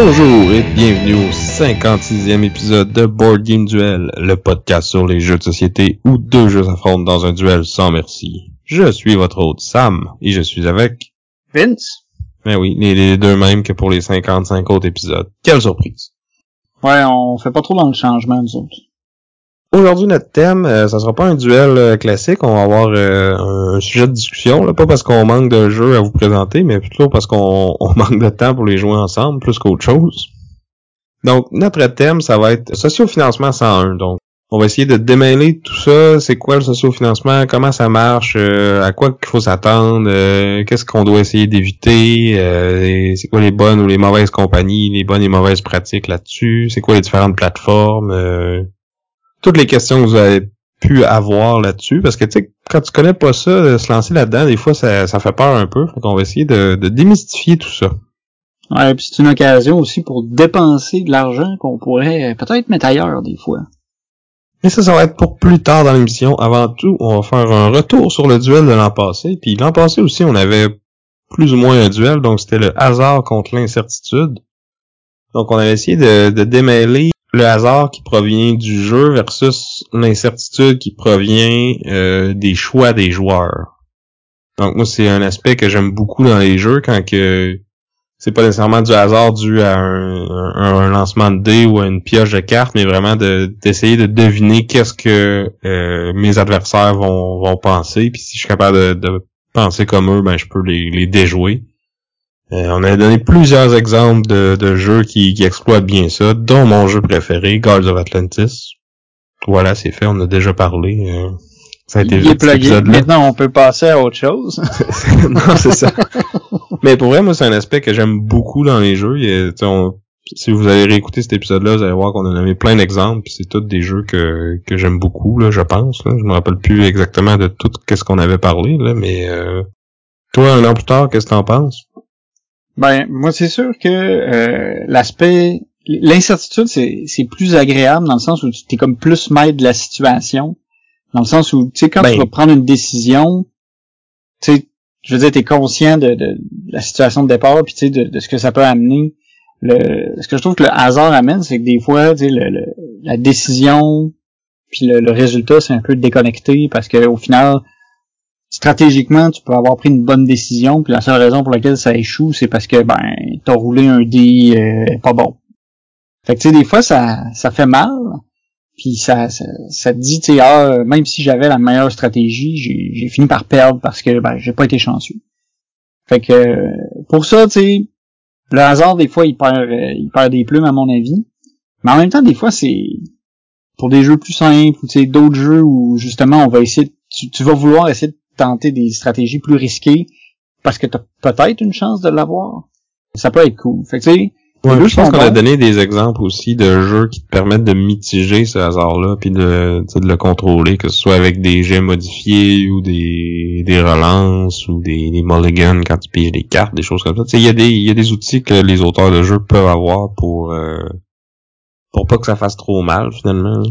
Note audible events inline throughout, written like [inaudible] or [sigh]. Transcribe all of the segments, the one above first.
Bonjour et bienvenue 56e épisode de Board Game Duel, le podcast sur les jeux de société où deux jeux s'affrontent dans un duel sans merci. Je suis votre hôte Sam et je suis avec... Vince? Ben oui, les, les deux mêmes que pour les 55 autres épisodes. Quelle surprise! Ouais, on fait pas trop dans le changement, nous autres. Aujourd'hui, notre thème, euh, ça sera pas un duel euh, classique, on va avoir euh, un sujet de discussion, là, pas parce qu'on manque de jeux à vous présenter, mais plutôt parce qu'on on manque de temps pour les jouer ensemble, plus qu'autre chose. Donc, notre thème, ça va être sociofinancement 101. Donc, on va essayer de démêler tout ça, c'est quoi le sociofinancement, comment ça marche, euh, à quoi qu'il faut s'attendre, euh, qu'est-ce qu'on doit essayer d'éviter, euh, c'est quoi les bonnes ou les mauvaises compagnies, les bonnes et mauvaises pratiques là-dessus, c'est quoi les différentes plateformes, toutes les questions que vous avez pu avoir là-dessus, parce que tu sais, quand tu connais pas ça, se lancer là-dedans, des fois ça, fait peur un peu, donc on va essayer de démystifier tout ça. Ouais, puis c'est une occasion aussi pour dépenser de l'argent qu'on pourrait peut-être mettre ailleurs des fois. Mais ça, ça va être pour plus tard dans l'émission. Avant tout, on va faire un retour sur le duel de l'an passé. Puis l'an passé aussi, on avait plus ou moins un duel, donc c'était le hasard contre l'incertitude. Donc on avait essayé de, de démêler le hasard qui provient du jeu versus l'incertitude qui provient euh, des choix des joueurs. Donc moi, c'est un aspect que j'aime beaucoup dans les jeux quand que c'est pas nécessairement du hasard dû à un, un, un, lancement de dés ou à une pioche de cartes, mais vraiment d'essayer de, deviner qu'est-ce que euh, mes adversaires vont, vont penser. Puis si je suis capable de, de penser comme eux, ben je peux les, les déjouer. Euh, on a donné plusieurs exemples de, de jeux qui, qui, exploitent bien ça, dont mon jeu préféré, Guards of Atlantis. Voilà, c'est fait, on a déjà parlé. Euh, ça a été Il est plugué. Maintenant, on peut passer à autre chose. [laughs] non, c'est ça. [laughs] Mais pour vrai, moi, c'est un aspect que j'aime beaucoup dans les jeux. On, si vous avez réécouté cet épisode-là, vous allez voir qu'on a nommé plein d'exemples. C'est tous des jeux que, que j'aime beaucoup, là, je pense. Là. Je me rappelle plus exactement de tout ce qu'on avait parlé, là, mais euh... toi, un an plus tard, qu'est-ce que t'en penses? Ben, moi, c'est sûr que euh, l'aspect... L'incertitude, c'est, c'est plus agréable dans le sens où tu es comme plus maître de la situation. Dans le sens où, tu sais, quand ben... tu vas prendre une décision, tu sais, je veux dire, t'es conscient de, de, la situation de départ, puis tu sais, de, de, ce que ça peut amener. Le, ce que je trouve que le hasard amène, c'est que des fois, tu sais, le, la décision, puis le, résultat, c'est un peu déconnecté, parce que au final, stratégiquement, tu peux avoir pris une bonne décision, puis la seule raison pour laquelle ça échoue, c'est parce que, ben, t'as roulé un dé euh, pas bon. Fait que, tu sais, des fois, ça, ça fait mal, puis ça, ça, ça, te dit, tu sais, ah, même si j'avais la meilleure stratégie, j'ai fini par perdre parce que ben, j'ai pas été chanceux. Fait que pour ça, tu sais, le hasard, des fois, il perd, il perd des plumes, à mon avis. Mais en même temps, des fois, c'est pour des jeux plus simples, ou tu sais, d'autres jeux où justement on va essayer, tu, tu vas vouloir essayer de tenter des stratégies plus risquées parce que t'as peut-être une chance de l'avoir. Ça peut être cool. Fait que tu sais, Ouais, je pense qu'on a donné des exemples aussi de jeux qui te permettent de mitiger ce hasard-là, puis de, de le contrôler, que ce soit avec des jets modifiés ou des, des relances ou des, des mulligans quand tu piges des cartes, des choses comme ça. Il y, a des, y a des outils que les auteurs de jeux peuvent avoir pour euh, pour pas que ça fasse trop mal finalement.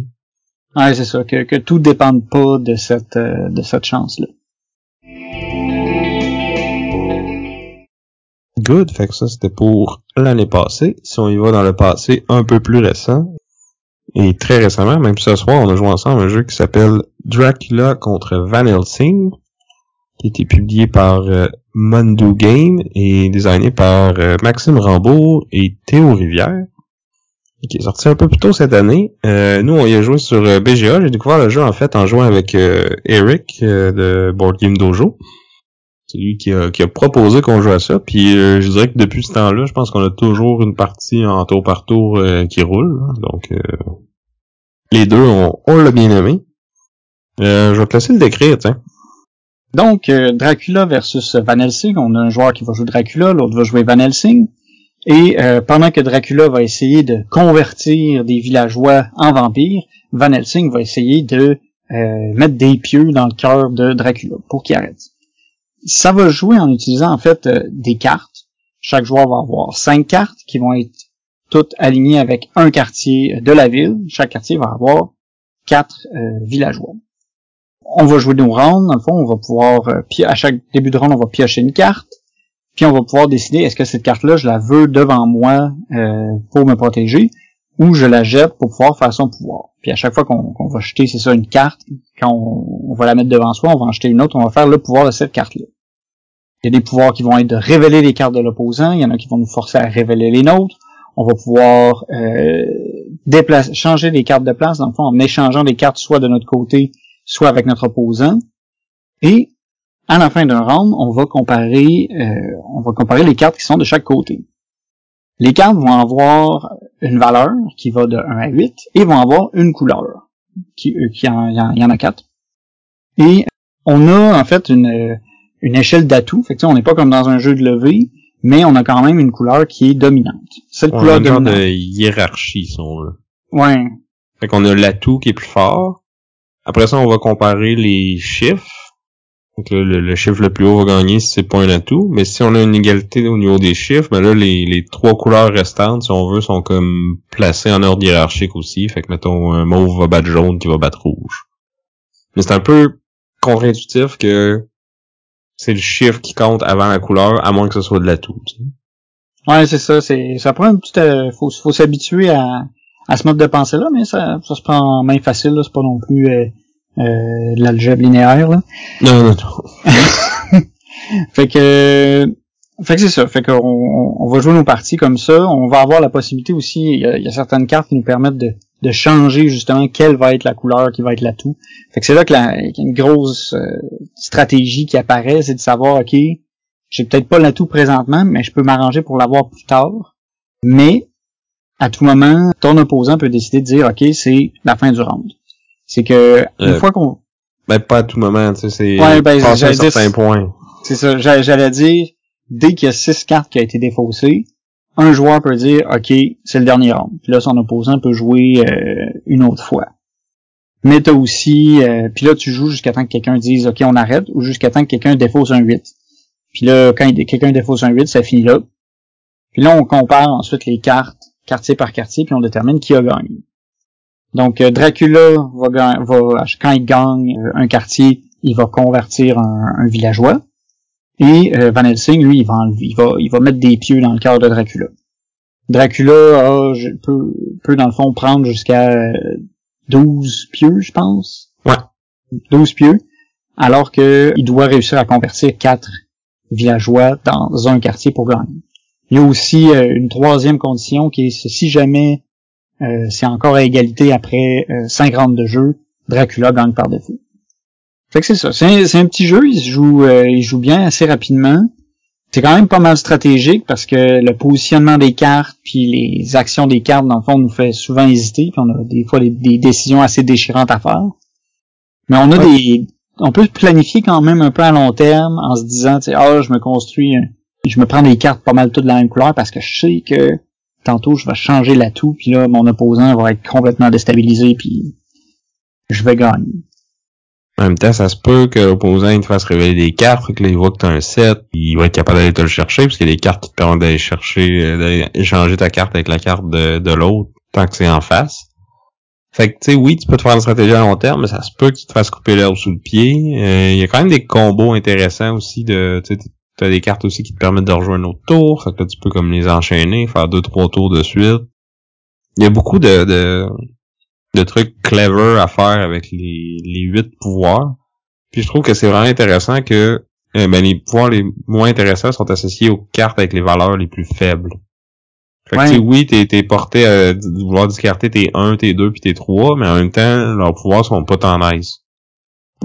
Ouais, c'est ça, que, que tout dépende pas de cette euh, de cette chance-là. Good, fait que ça c'était pour l'année passée. Si on y va dans le passé un peu plus récent, et très récemment, même ce soir, on a joué ensemble un jeu qui s'appelle Dracula contre Van Helsing, qui a été publié par euh, Mondo Game et designé par euh, Maxime Rambourg et Théo Rivière, qui est sorti un peu plus tôt cette année. Euh, nous, on y a joué sur BGA. J'ai découvert le jeu en fait en jouant avec Eric de Board Game Dojo. C'est lui qui a, qui a proposé qu'on joue à ça. Puis euh, je dirais que depuis ce temps-là, je pense qu'on a toujours une partie en tour par tour euh, qui roule. Donc euh, les deux, on, on l'a bien aimé. je vais te le décrire, tiens. Donc, Dracula versus Van Helsing. On a un joueur qui va jouer Dracula, l'autre va jouer Van Helsing. Et pendant que Dracula va essayer de convertir des villageois en vampires, Van Helsing va essayer de mettre des pieux dans le cœur de Dracula pour qu'il arrête. Ça va jouer en utilisant en fait euh, des cartes. Chaque joueur va avoir cinq cartes qui vont être toutes alignées avec un quartier de la ville. Chaque quartier va avoir quatre euh, villageois. On va jouer nos rounds, dans fond, on va pouvoir, à chaque début de round, on va piocher une carte, puis on va pouvoir décider est-ce que cette carte-là, je la veux devant moi pour me protéger, ou je la jette pour pouvoir faire son pouvoir. Puis à chaque fois qu'on va jeter, c'est ça, une carte, quand on, va la mettre devant soi, on va en jeter une autre, on va faire le pouvoir de cette carte-là. Il y a des pouvoirs qui vont être de révéler les cartes de l'opposant, il y en a qui vont nous forcer à révéler les nôtres. On va pouvoir euh, déplacer, changer les cartes de place, dans le fond, en échangeant des cartes soit de notre côté, soit avec notre opposant. Et à la fin d'un round, on va comparer, euh, on va comparer les cartes qui sont de chaque côté. Les cartes vont avoir une valeur qui va de 1 à 8 et vont avoir une couleur, qui, euh, qui en, il y en a quatre. Et on a en fait une, une échelle d'atouts. Fait que, on n'est pas comme dans un jeu de levée, mais on a quand même une couleur qui est dominante. Cette on couleur a une de hiérarchie, si on veut. Ouais. Fait qu'on a l'atout qui est plus fort. Après ça, on va comparer les chiffres donc le, chiffre le plus haut va gagner si c'est pas un atout. Mais si on a une égalité au niveau des chiffres, ben là, les, les trois couleurs restantes, si on veut, sont comme placées en ordre hiérarchique aussi. Fait que mettons un mauve va battre jaune qui va battre rouge. Mais c'est un peu contre-intuitif que c'est le chiffre qui compte avant la couleur, à moins que ce soit de l'atout. Ouais, c'est ça. C'est ça prend un petit euh, faut, faut s'habituer à, à ce mode de pensée là, mais ça, ça se prend en main facile. C'est pas non plus euh, euh, l'algèbre linéaire. Là. Non, non, non. [laughs] fait que fait que c'est ça. Fait qu'on on va jouer nos parties comme ça. On va avoir la possibilité aussi. Il y a, certaines cartes qui nous permettent de, de changer justement quelle va être la couleur qui va être l'atout. Fait que c'est là que la, y a une grosse euh, stratégie qui apparaît, c'est de savoir ok, j'ai peut-être pas l'atout présentement, mais je peux m'arranger pour l'avoir plus tard. Mais à tout moment, ton opposant peut décider de dire ok, c'est la fin du round. C'est que une euh, fois qu'on ben pas à tout moment, tu sais, c'est ouais, ben, à un certain point. C'est ça, j'allais dire dès qu'il y a six cartes qui ont été défaussées, un joueur peut dire OK, c'est le dernier round. Puis là son opposant peut jouer euh, une autre fois. Mais t'as aussi euh, puis là tu joues jusqu'à temps que quelqu'un dise OK, on arrête ou jusqu'à temps que quelqu'un défausse un 8. Puis là quand quelqu'un défausse un 8, ça finit là. Puis là on compare ensuite les cartes quartier par quartier puis on détermine qui a gagné. Donc euh, Dracula va, va, quand il gagne euh, un quartier, il va convertir un, villageois. Et euh, Van Helsing, lui, il va, il va, il va mettre des pieux dans le cœur de Dracula. Dracula peut, peut dans le fond prendre jusqu'à 12 pieux, je pense. Ouais. 12 pieux, alors que il doit réussir à convertir 4 villageois dans un quartier pour gagner. Il y a aussi une troisième condition qui est si jamais euh, c'est encore à égalité après euh, 5 rounds de jeu. Dracula gagne par défaut. Fait que c'est ça. C'est un, petit jeu. Il se joue, euh, il joue bien assez rapidement. C'est quand même pas mal stratégique parce que le positionnement des cartes puis les actions des cartes dans le fond nous fait souvent hésiter puis on a des fois des, décisions assez déchirantes à faire. Mais on a des, on peut planifier quand même un peu à long terme en se disant, tu sais, ah, je me construis, je me prends des cartes pas mal toutes de la même couleur parce que je sais que tantôt je vais changer l'atout, puis là, mon opposant va être complètement déstabilisé, puis je vais gagner. En même temps, ça se peut que l'opposant te fasse révéler des cartes, que là, il voit que t'as un set, il va être capable d'aller te le chercher, parce qu'il y a des cartes qui te permettent d'aller chercher, euh, d'aller échanger ta carte avec la carte de, l'autre, tant que c'est en face. Fait que, tu sais, oui, tu peux te faire une stratégie à long terme, mais ça se peut qu'il te fasse couper l'herbe sous le pied. Euh, il y a quand même des combos intéressants aussi de, tu T'as des cartes aussi qui te permettent de rejoindre un autre tour. Fait que là, tu peux comme les enchaîner, faire deux, trois tours de suite. Il y a beaucoup de, de, de trucs clever à faire avec les, les huit pouvoirs. Puis je trouve que c'est vraiment intéressant que euh, ben, les pouvoirs les moins intéressants sont associés aux cartes avec les valeurs les plus faibles. Fait que oui, t'es, t'es porté à vouloir discarter tes 1, tes 2 puis tes 3, mais en même temps, leurs pouvoirs sont pas nice.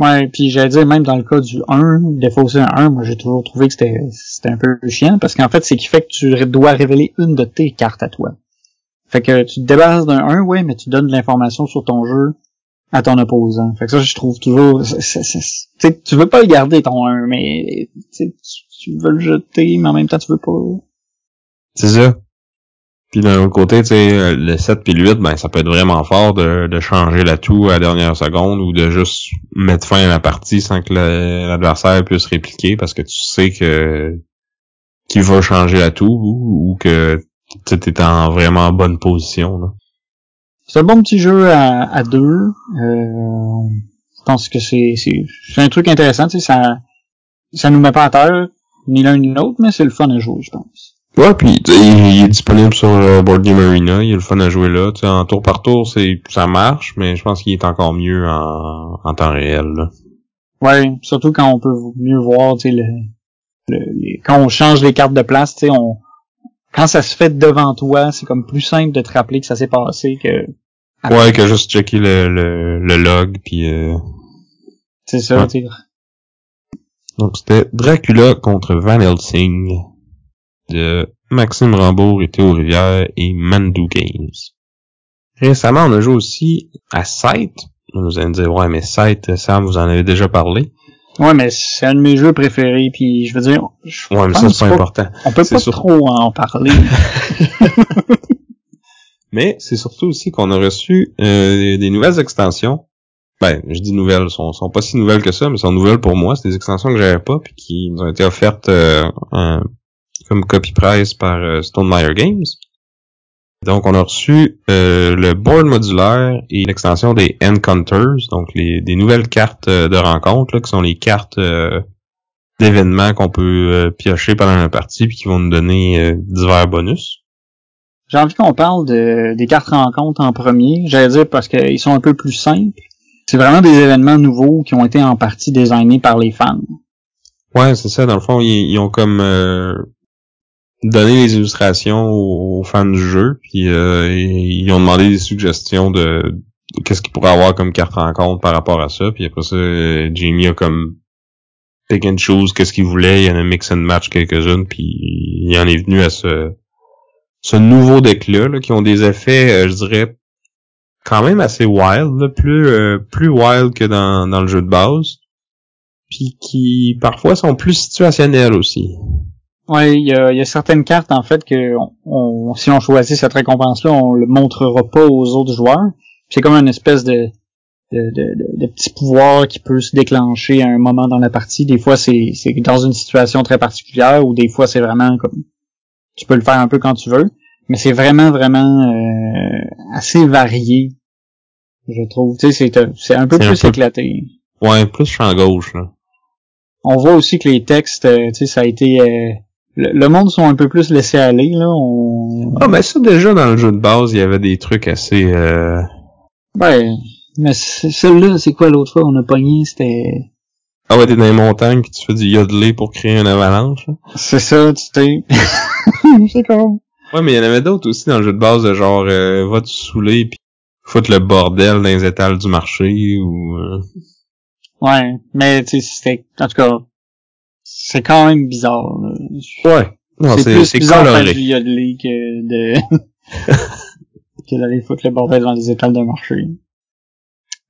Ouais, puis j'allais dire, même dans le cas du 1, défausser un 1, moi j'ai toujours trouvé que c'était, c'était un peu chiant, parce qu'en fait, c'est qui fait que tu dois révéler une de tes cartes à toi. Fait que tu te débarrasses d'un 1, ouais, mais tu donnes de l'information sur ton jeu à ton opposant. Fait que ça, je trouve toujours... Tu tu veux pas le garder, ton 1, mais tu, tu veux le jeter, mais en même temps, tu veux pas... C'est ça. Puis d'un autre côté, tu sais, le 7 puis le 8, ben ça peut être vraiment fort de, de changer l'atout à la dernière seconde ou de juste mettre fin à la partie sans que l'adversaire puisse répliquer parce que tu sais que qu'il va changer l'atout ou, ou que tu es en vraiment bonne position. C'est un bon petit jeu à, deux. Euh, je pense que c'est c'est un truc intéressant, tu sais, ça ça nous met pas à terre ni l'un ni l'autre, mais c'est le fun à jouer, je pense. Ouais, puis il, est disponible sur euh, Board Game Arena, il est le fun à jouer là. sais en tour par tour, c'est ça marche, mais je pense qu'il est encore mieux en, en temps réel. Là. Ouais, surtout quand on peut mieux voir, tu sais, le, le, quand on change les cartes de place, tu sais, on quand ça se fait devant toi, c'est comme plus simple de te rappeler que ça s'est passé que. Ouais, que juste checker le, le, le log puis. Euh... C'est ça, ouais. Donc c'était Dracula contre Van Helsing de Maxime Rambourg et Théo Rivière et Mandu Games. Récemment, on a joué aussi à Sight. Vous allez me dire, ouais, mais Sight, Sam, vous en avez déjà parlé. Ouais, mais c'est un de mes jeux préférés, puis je veux dire... Je ouais, mais ça, c'est pas, important. On peut pas trop en parler. [laughs] [laughs] mais c'est surtout aussi qu'on a reçu euh, des nouvelles extensions. Ben, je dis nouvelles, sont, sont pas si nouvelles que ça, mais sont nouvelles pour moi. C'est des extensions que j'avais pas, puis qui nous ont été offertes euh, comme copy price par euh, Stonemeyer Games. Donc, on a reçu euh, le board modulaire et l'extension des Encounters, donc les, des nouvelles cartes euh, de rencontre, qui sont les cartes d'événements qu'on peut piocher pendant la partie puis qui vont nous donner divers bonus. J'ai envie qu'on parle de, des cartes rencontres en premier. J'allais dire parce qu'ils sont un peu plus simples. C'est vraiment des événements nouveaux qui ont été en partie designés par les fans. Ouais, c'est ça. Dans le fond, ils, ont comme donner les illustrations aux, fans du jeu, puis euh, ils ont demandé des suggestions de, qu'est-ce qu'ils pourraient avoir comme carte rencontre par rapport à ça, puis après ça, Jamie a comme pick and qu'est-ce qu'il voulait, il y en a mix and match quelques-unes, puis il en est venu à ce ce nouveau deck-là, qui ont des effets, euh, je dirais, quand même assez wild, plus euh, plus wild que dans, dans le jeu de base, puis qui parfois sont plus situationnels aussi. Ouais, il y a, certaines cartes en fait que on, si on choisit cette récompense-là, on le montrera pas aux autres joueurs. C'est comme une espèce de de, de, de, petit pouvoir qui peut se déclencher à un moment dans la partie. Des fois, c'est dans une situation très particulière, ou des fois, c'est vraiment comme tu peux le faire un peu quand tu veux. Mais c'est vraiment vraiment euh, assez varié, je trouve. Tu sais, c'est un peu plus éclaté. Ouais, plus champ gauche là. On voit aussi que les textes, euh, tu sais, ça a été euh, le, monde sont un peu plus laissés aller là. On... Ah mais ça déjà dans le jeu de base, il y avait des trucs assez. Euh... Ouais, mais celle-là, c'est quoi l'autre fois on a pogné, c'était. Ah ouais, t'es dans les montagnes puis tu fais du yodeler pour créer une avalanche. C'est ça, tu sais. [laughs] c'est comme. Ouais, mais il y en avait d'autres aussi dans le jeu de base de genre euh, va te saouler puis foutre le bordel dans les étals du marché ou. Euh... Ouais, mais tu sais, c'était en tout cas c'est quand même bizarre. Ouais. C'est plus bizarre de faire du que de [laughs] que d'aller foutre le bordel dans les étals de marché.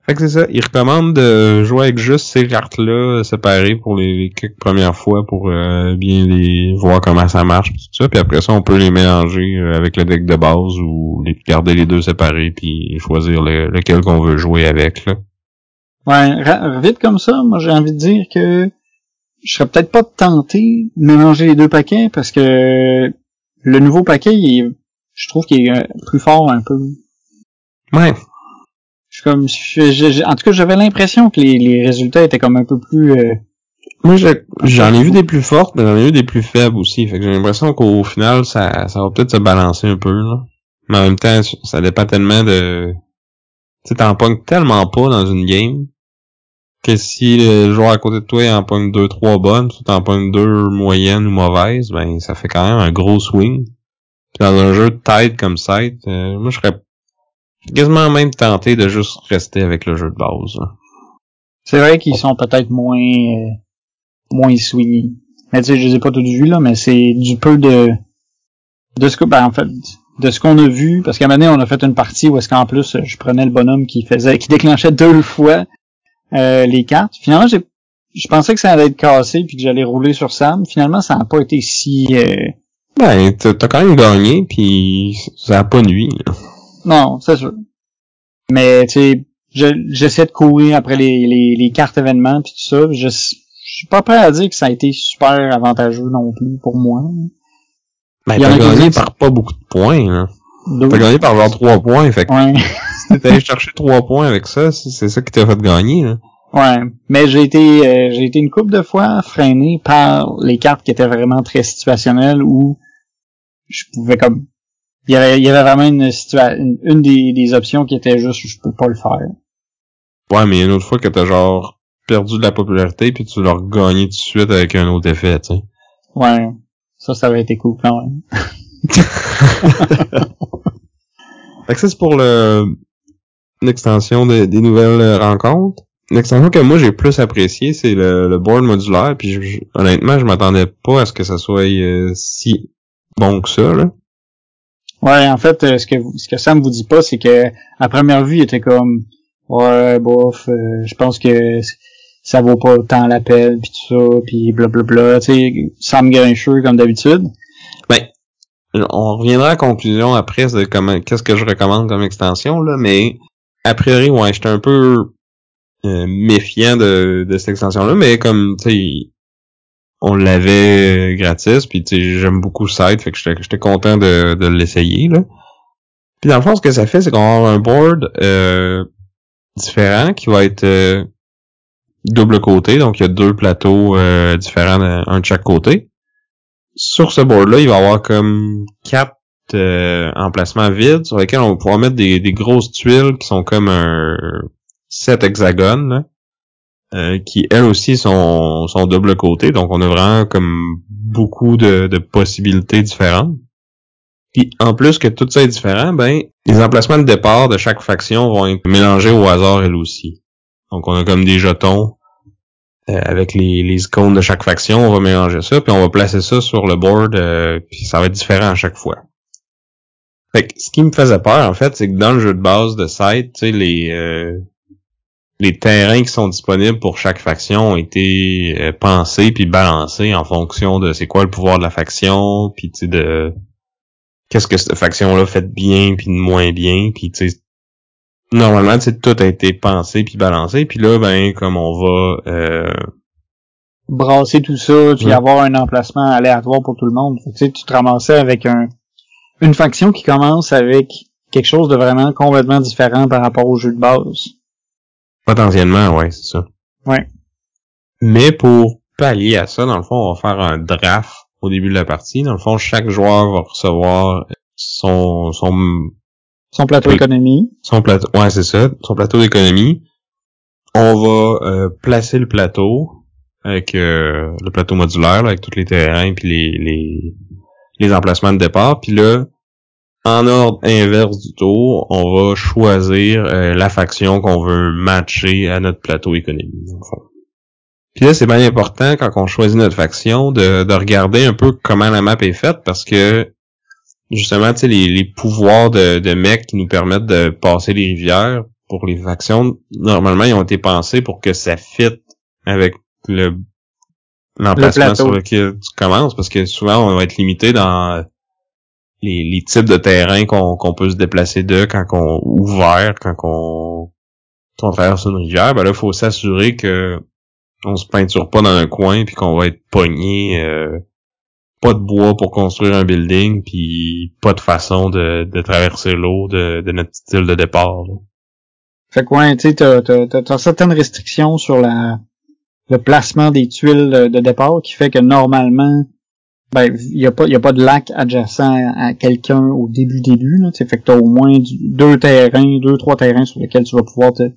Fait que c'est ça, il recommande de jouer avec juste ces cartes-là séparées pour les, quelques premières fois pour euh, bien les voir comment ça marche tout ça, puis après ça on peut les mélanger euh, avec le deck de base ou les garder les deux séparés puis choisir lequel qu'on veut jouer avec là. Ouais, vite comme ça, moi j'ai envie de dire que je serais peut-être pas tenté de mélanger les deux paquets parce que le nouveau paquet, il je trouve qu'il est euh, plus fort un peu. Ouais. Je suis comme, en tout cas, j'avais l'impression que les, les, résultats étaient comme un peu plus. Euh, Moi, j'en ai vu des plus fortes, mais j'en ai vu des plus faibles aussi. Fait que j'ai l'impression qu'au final, ça, ça va peut-être se balancer un peu là. Mais en même temps, ça dépend tellement de. Tu sais, t'en pognes tellement pas dans une game que si le joueur à côté de toi en pogne deux, trois bonnes, tu en pognes deux moyennes ou mauvaises, ben ça fait quand même un gros swing. dans un jeu de tête comme ça, euh, moi je serais quasiment même tenté de juste rester avec le jeu de base. C'est vrai qu'ils sont peut-être moins euh, moins swingy. Mais tu sais, je les ai pas tous vus là, mais c'est du peu de de ce que ben en fait de ce qu'on a vu, parce qu'à un moment donné, on a fait une partie où est-ce qu'en plus je prenais le bonhomme qui faisait qui déclenchait deux fois euh, les cartes. Finalement, j'ai je pensais que ça allait être cassé puis que j'allais rouler sur Sam. Finalement, ça n'a pas été si euh, Ben, t'as quand même gagné, puis ça a pas nuit. Non, c'est sûr. Mais, tu sais, j'essaie de courir après les, les, les cartes événements puis tout ça. Je, je suis pas prêt à dire que ça a été super avantageux non plus pour moi. Ben, t'as gagné par pas beaucoup de points, là. T'as gagné par genre 3 points, fait que ouais. T'es allé chercher 3 points avec ça, c'est ça qui t'a fait gagner, là. Ouais, mais j'ai été euh, j'ai été une couple de fois freiné par les cartes qui étaient vraiment très situationnelles où je pouvais comme il y avait, il y avait vraiment une situation une, des, des options qui était juste je peux pas le faire. Ouais, mais il y a une autre fois que t'as genre perdu de la popularité puis tu l'as regagné tout de suite avec un autre effet, tu sais. Ouais. Ça, ça aurait été cool quand même. [laughs] fait que ça, c'est pour le l'extension des nouvelles rencontres. L'extension que moi j'ai plus apprécié, c'est le, board modulaire. Puis honnêtement, je m'attendais pas à ce que ça soit euh, si bon que ça. Là. Ouais, en fait, euh, ce que ce que Sam vous dit pas, c'est que à première vue, il était comme ouais, bof, euh, je pense que ça vaut pas tant l'appel puis tout ça, puis blablabla, tu sais, Sam Grincheux comme d'habitude. Ben, on reviendra à la conclusion après de comment qu'est-ce que je recommande comme extension là, mais a priori, ouais, j'étais un peu euh, méfiant de, de cette extension-là, mais comme tu sais, on l'avait gratis, puis tu sais, j'aime beaucoup le site, fait que j'étais content de, de l'essayer là. Puis dans le fond, ce que ça fait, c'est qu'on va avoir un board euh, différent qui va être euh, double côté, donc il y a deux plateaux euh, différents, un de chaque côté. Sur ce board-là, il va y avoir comme quatre emplacements vides sur lesquels on va pouvoir mettre des, grosses tuiles qui sont comme un sept hexagones euh, qui elles aussi sont, sont double côté donc on a vraiment comme beaucoup de, de possibilités différentes. Puis en plus que tout ça est différent, ben les emplacements de départ de chaque faction vont être mélangés au hasard elles aussi. Donc on a comme des jetons euh, avec les, les icônes de chaque faction, on va mélanger ça, puis on va placer ça sur le board, euh, puis ça va être différent à chaque fois. Fait que ce qui me faisait peur, en fait, c'est que dans le jeu de base de site, tu sais, les, les terrains qui sont disponibles pour chaque faction ont été euh, pensés puis balancés en fonction de c'est quoi le pouvoir de la faction, puis tu de qu'est-ce que cette faction-là fait bien puis de moins bien, puis tu sais normalement tu tout a été pensé puis balancé, puis là ben comme on va euh... brasser tout ça puis avoir un emplacement aléatoire pour tout le monde, tu sais tu te ramassais avec un une faction qui commence avec quelque chose de vraiment complètement différent par rapport au jeu de base. Potentiellement, ouais, c'est ça. Ouais. Mais pour pallier à ça, dans le fond, on va faire un draft au début de la partie. Dans le fond, chaque joueur va recevoir son son son plateau d'économie. Son plateau, ouais, c'est ça, son plateau d'économie. On va euh, placer le plateau avec euh, le plateau modulaire avec tous les terrains puis les, les les emplacements de départ. Puis là, en ordre inverse du tour, on va choisir euh, la faction qu'on veut matcher à notre plateau économique. Puis là, c'est bien important quand on choisit notre faction de, de, regarder un peu comment la map est faite parce que justement, tu sais, les, les, pouvoirs de, de mecs qui nous permettent de passer les rivières pour les factions, normalement, ils ont été pensés pour que ça fit avec le l'emplacement sur lequel tu commences parce que souvent on va être limité dans les, les types de terrains qu'on peut se déplacer de quand on ouvert, quand on, on traverse une rivière, ben là, faut s'assurer que on se peinture pas dans un coin puis qu'on va être pogné euh, pas de bois pour construire un building puis pas de façon de, de traverser l'eau de, de, notre style de départ. Fait que tu sais, t'as, certaines restrictions sur la le placement des tuiles de départ qui fait que normalement ben il y a pas y a pas de lac adjacent à, quelqu'un au début début là fait que t'as au moins deux terrains deux trois terrains sur lesquels tu vas pouvoir te,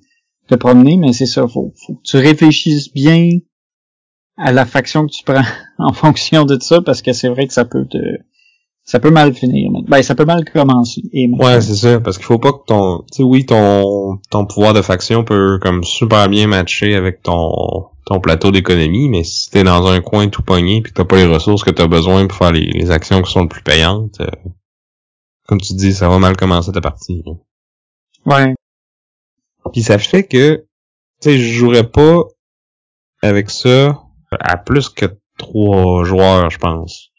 te promener. Mais c'est ça faut, faut que tu réfléchisses bien à la faction que tu prends [laughs] en fonction de ça parce que c'est vrai que ça peut te ça peut mal finir. Ben, ça peut mal commencer. ouais, c'est ça, parce qu'il faut pas que ton, tu sais, oui, ton, ton pouvoir de faction peut comme super bien matcher avec ton, ton plateau d'économie, mais si t'es dans un coin tout pogné puis que t'as pas les ressources que t'as besoin pour faire les, actions qui sont les plus payantes, euh, comme tu dis, ça va mal commencer ta partie. Ouais. Puis ça fait que, tu sais, je jouerais pas avec ça à plus que trois joueurs, je pense.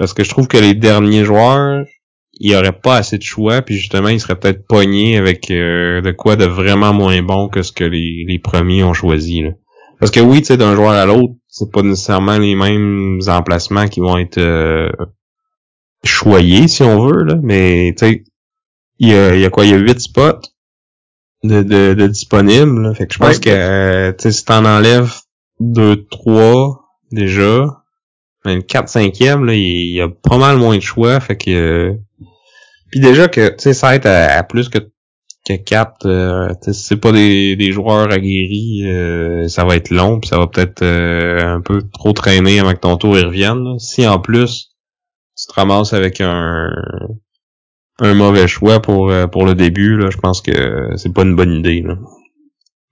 Parce que je trouve que les derniers joueurs, il aurait pas assez de choix, puis justement, ils seraient peut-être pognés avec euh, de quoi de vraiment moins bon que ce que les, les premiers ont choisi. Là. Parce que oui, tu sais, d'un joueur à l'autre, c'est pas nécessairement les mêmes emplacements qui vont être euh, choyés, si on veut, là, mais tu sais, il y a, y a quoi, il y a huit spots de, de, de disponibles, là. fait que je pense que euh, tu sais, si t'en enlèves deux, trois déjà, mais le 4 5 là, il y a pas mal moins de choix, fait que puis déjà que tu sais ça être à, plus que que 4 euh, c'est pas des, des joueurs aguerris, euh, ça va être long, puis ça va peut-être euh, un peu trop traîner avant que ton tour y revienne. Si en plus tu te ramasses avec un un mauvais choix pour euh, pour le début, là, je pense que c'est pas une bonne idée. Là.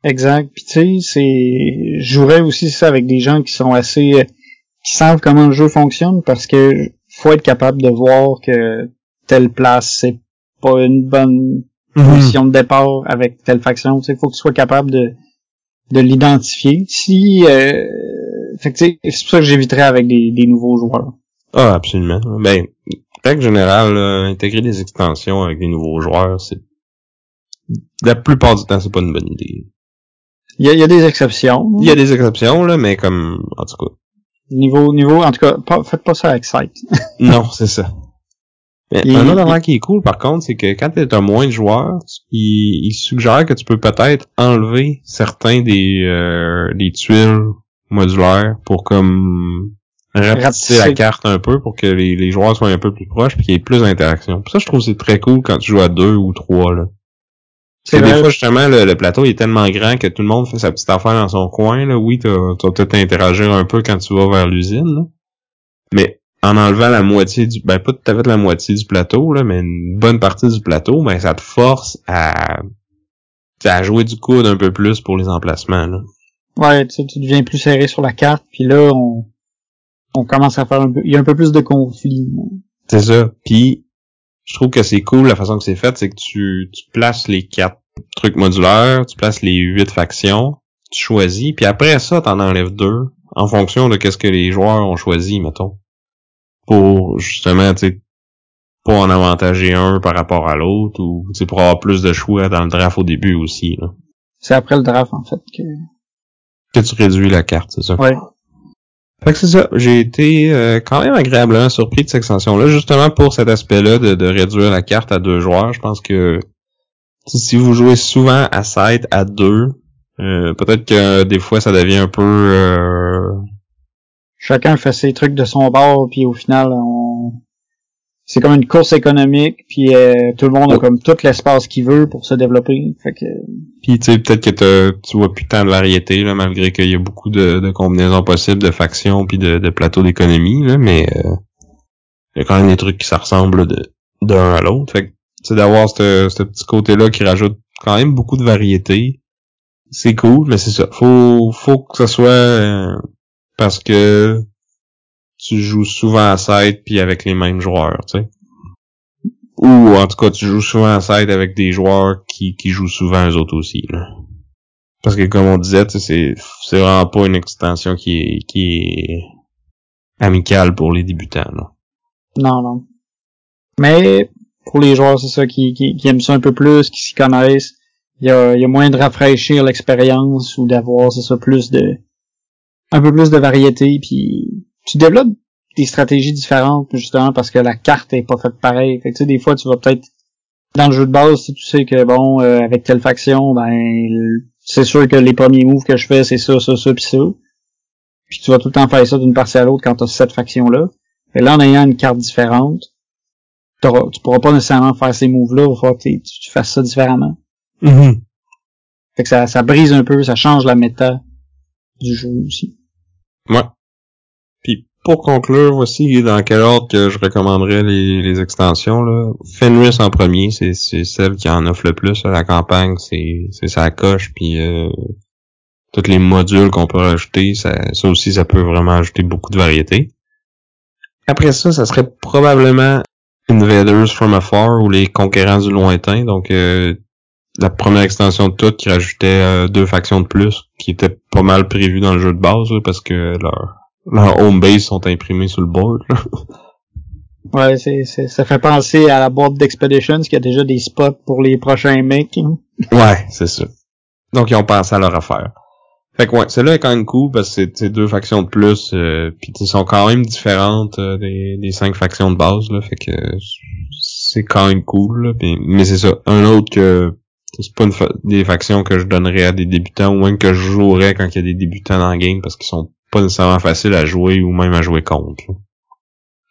Exact. Puis tu sais, c'est je jouerais aussi ça avec des gens qui sont assez qui savent comment le jeu fonctionne parce que faut être capable de voir que telle place c'est pas une bonne mhm. position de départ avec telle faction. Il faut que tu sois capable de de l'identifier. Si euh, fait c'est pour ça que j'éviterais avec des, des nouveaux joueurs. Ah absolument. Ben règle générale, intégrer des extensions avec des nouveaux joueurs, c'est la plupart du temps c'est pas une bonne idée. Il y a, il y a des exceptions. Il y a des exceptions là, mais comme en tout cas Niveau, niveau, en tout cas, pas, faites pas ça avec Site. [laughs] non, c'est ça. Mais un autre avant qui est cool, par contre, c'est que quand tu as moins de joueurs, il, il, suggère que tu peux peut-être enlever certains des, euh, des tuiles modulaires pour comme rapetisser la carte un peu pour que les, les joueurs soient un peu plus proches puis qu'il y ait plus d'interaction. Ça, je trouve c'est très cool quand tu joues à deux ou trois, là. C'est des fois, justement, le, plateau est tellement grand que tout le monde fait sa petite affaire dans son coin. Là. Oui, tu vas peut-être interagir un peu quand tu vas vers l'usine. Mais en enlevant la moitié du... Ben, pas tout à fait la moitié du plateau, là, mais une bonne partie du plateau, ben, ça te force à, à jouer du coude un peu plus pour les emplacements. Là. Ouais, tu, tu deviens plus serré sur la carte, puis là, on, on commence à faire un peu... Il y a un peu plus de conflit. C'est ça. Puis je trouve que c'est cool la façon que c'est fait, c'est que tu, tu places les quatre trucs modulaires, tu places les huit factions, tu choisis, puis après ça, t'en enlèves deux en fonction de qu'est-ce que les joueurs ont choisi, mettons. Pour justement, tu sais, pas en avantager un par rapport à l'autre, ou c'est pour avoir plus de choix dans le draft au début aussi. C'est après le draft, en fait, que... Que tu réduis la carte, c'est ça? Ouais. Fait que c'est ça. J'ai été euh, quand même agréablement surpris de cette extension-là, justement pour cet aspect-là de, réduire la carte à deux joueurs. Je pense que si vous jouez souvent à 7, à deux, euh, peut-être que des fois ça devient un peu euh... chacun fait ses trucs de son bord puis au final on c'est comme une course économique, puis euh, tout le monde a comme tout l'espace qu'il veut pour se développer. Fait que... Puis tu sais, peut-être que tu vois plus tant de variété, là, malgré qu'il y a beaucoup de, combinaisons possibles, de factions, puis de, de plateaux d'économie, là, mais euh, il y a quand même des trucs qui se ressemblent de d'un à l'autre. Fait que d'avoir ce, ce petit côté-là qui rajoute quand même beaucoup de variété, c'est cool, mais c'est ça. Faut faut que ce soit euh, parce que tu joues souvent à side puis avec les mêmes joueurs, tu sais. Ou en tout cas, tu joues souvent à side avec des joueurs qui, qui jouent souvent eux autres aussi. Là. Parce que comme on disait, c'est c'est vraiment pas une extension qui est qui est amicale pour les débutants. Là. Non, non. Mais pour les joueurs, c'est ça qui, qui, qui aiment ça un peu plus, qui s'y connaissent. Il y a, y a moins de rafraîchir l'expérience ou d'avoir, c'est ça, plus de un peu plus de variété puis tu développes des stratégies différentes justement parce que la carte est pas faite pareil. Fait que tu sais, des fois tu vas peut-être dans le jeu de base, si tu sais que bon, euh, avec telle faction, ben c'est sûr que les premiers moves que je fais, c'est ça, ça, ça, puis ça. Puis tu vas tout le temps faire ça d'une partie à l'autre quand tu as cette faction-là. Et là, en ayant une carte différente, tu pourras pas nécessairement faire ces moves-là, il va que tu, fasses ça différemment. Mm-hmm. Fait que ça, ça brise un peu, ça change la méta du jeu aussi. Ouais pour conclure, voici dans quel ordre que je recommanderais les, les extensions. Là. Fenris en premier, c'est, celle qui en offre le plus. à La campagne, c'est, sa coche, puis euh, tous les modules qu'on peut rajouter, ça, ça aussi, ça peut vraiment ajouter beaucoup de variété. Après ça, ça serait probablement Invaders from Afar ou les Conquérants du Lointain. Donc, euh, la première extension de toutes qui rajoutait euh, deux factions de plus, qui était pas mal prévu dans le jeu de base, parce que leur, leurs home base sont imprimés sur le board. [laughs] Ouais, c'est, ça fait penser à la boîte d'Expeditions qui a déjà des spots pour les prochains mecs. Ouais, c'est ça. Donc ils ont pensé à leur affaire. Fait que ouais, celle-là est quand même cool parce que c'est deux factions de plus, euh, puis ils sont quand même différentes euh, des, des cinq factions de base là, fait que c'est quand même cool. Là, mais c'est ça, un autre que c'est pas une des factions que je donnerais à des débutants ou même que je jouerais quand il y a des débutants dans le game parce qu'ils sont pas nécessairement faciles à jouer ou même à jouer contre.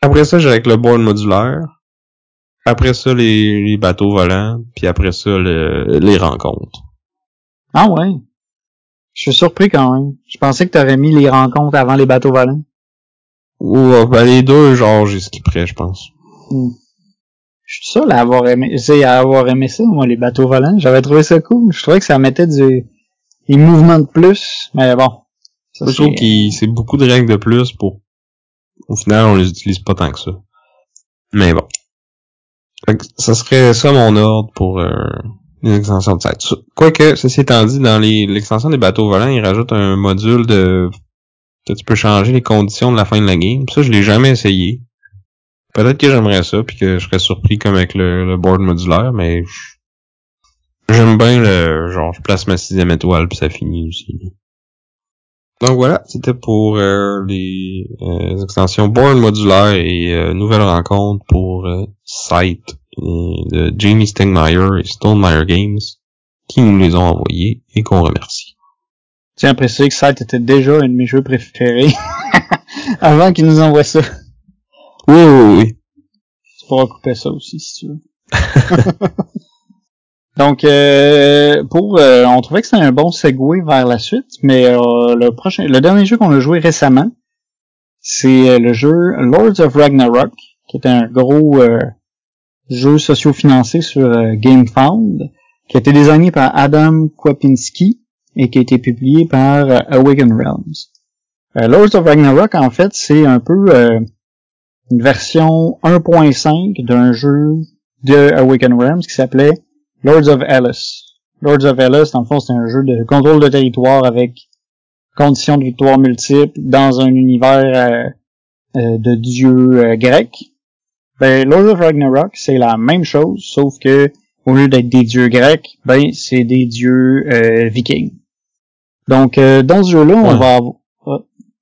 Après ça, j'ai avec le board modulaire. Après ça, les, les bateaux volants. Puis après ça, les rencontres. Ah ouais. Je suis surpris quand même. Je pensais que tu aurais mis les rencontres avant les bateaux volants. Ou ben les deux, genre, j'ai skipperais, je pense. Hmm. Je suis seul à avoir aimé, à avoir aimé ça, moi, les bateaux volants. J'avais trouvé ça cool. Je trouvais que ça mettait du, des mouvements de plus, mais bon. Je trouve que c'est beaucoup de règles de plus pour, au final, on les utilise pas tant que ça. Mais bon. ça serait ça mon ordre pour, euh, une extension de site. Quoique, ceci étant dit, dans l'extension des bateaux volants, ils rajoutent un module de que tu peux changer les conditions de la fin de la game. Ça, je l'ai jamais essayé. Peut-être que j'aimerais ça, puis que je serais surpris comme avec le, board modulaire, mais j'aime bien le genre je place ma sixième étoile puis ça finit aussi. Donc voilà, c'était pour euh, les euh, extensions board modulaire et euh, nouvelles rencontres pour site de Jamie Stegmaier et Stonemeyer Games qui nous les ont envoyés et qu'on remercie. Tiens, précisé que Sight était déjà un de mes jeux préférés [laughs] avant qu'ils nous envoient ça. Oui, oui, oui. Tu pourras couper ça aussi si tu veux. [laughs] Donc, euh, pour, euh, on trouvait que c'était un bon segue vers la suite, mais euh, le prochain, le dernier jeu qu'on a joué récemment, c'est le jeu Lords of Ragnarok, qui est un gros jeu socio-financé sur euh, GameFound, qui a été designé par Adam Kwapinski et qui a été publié par euh, Awaken Realms. Euh, Lords of Ragnarok, en fait, c'est un peu une version 1.5 d'un jeu de Awaken Realms qui s'appelait Lords of Alice. Lords of Alice, dans le fond, c'est un jeu de contrôle de territoire avec conditions de victoire multiples dans un univers de dieux grecs. Ben, Lord of Ragnarok, c'est la même chose, sauf que au lieu d'être des dieux grecs, ben c'est des dieux euh, vikings. Donc euh, dans ce jeu-là, on va avoir.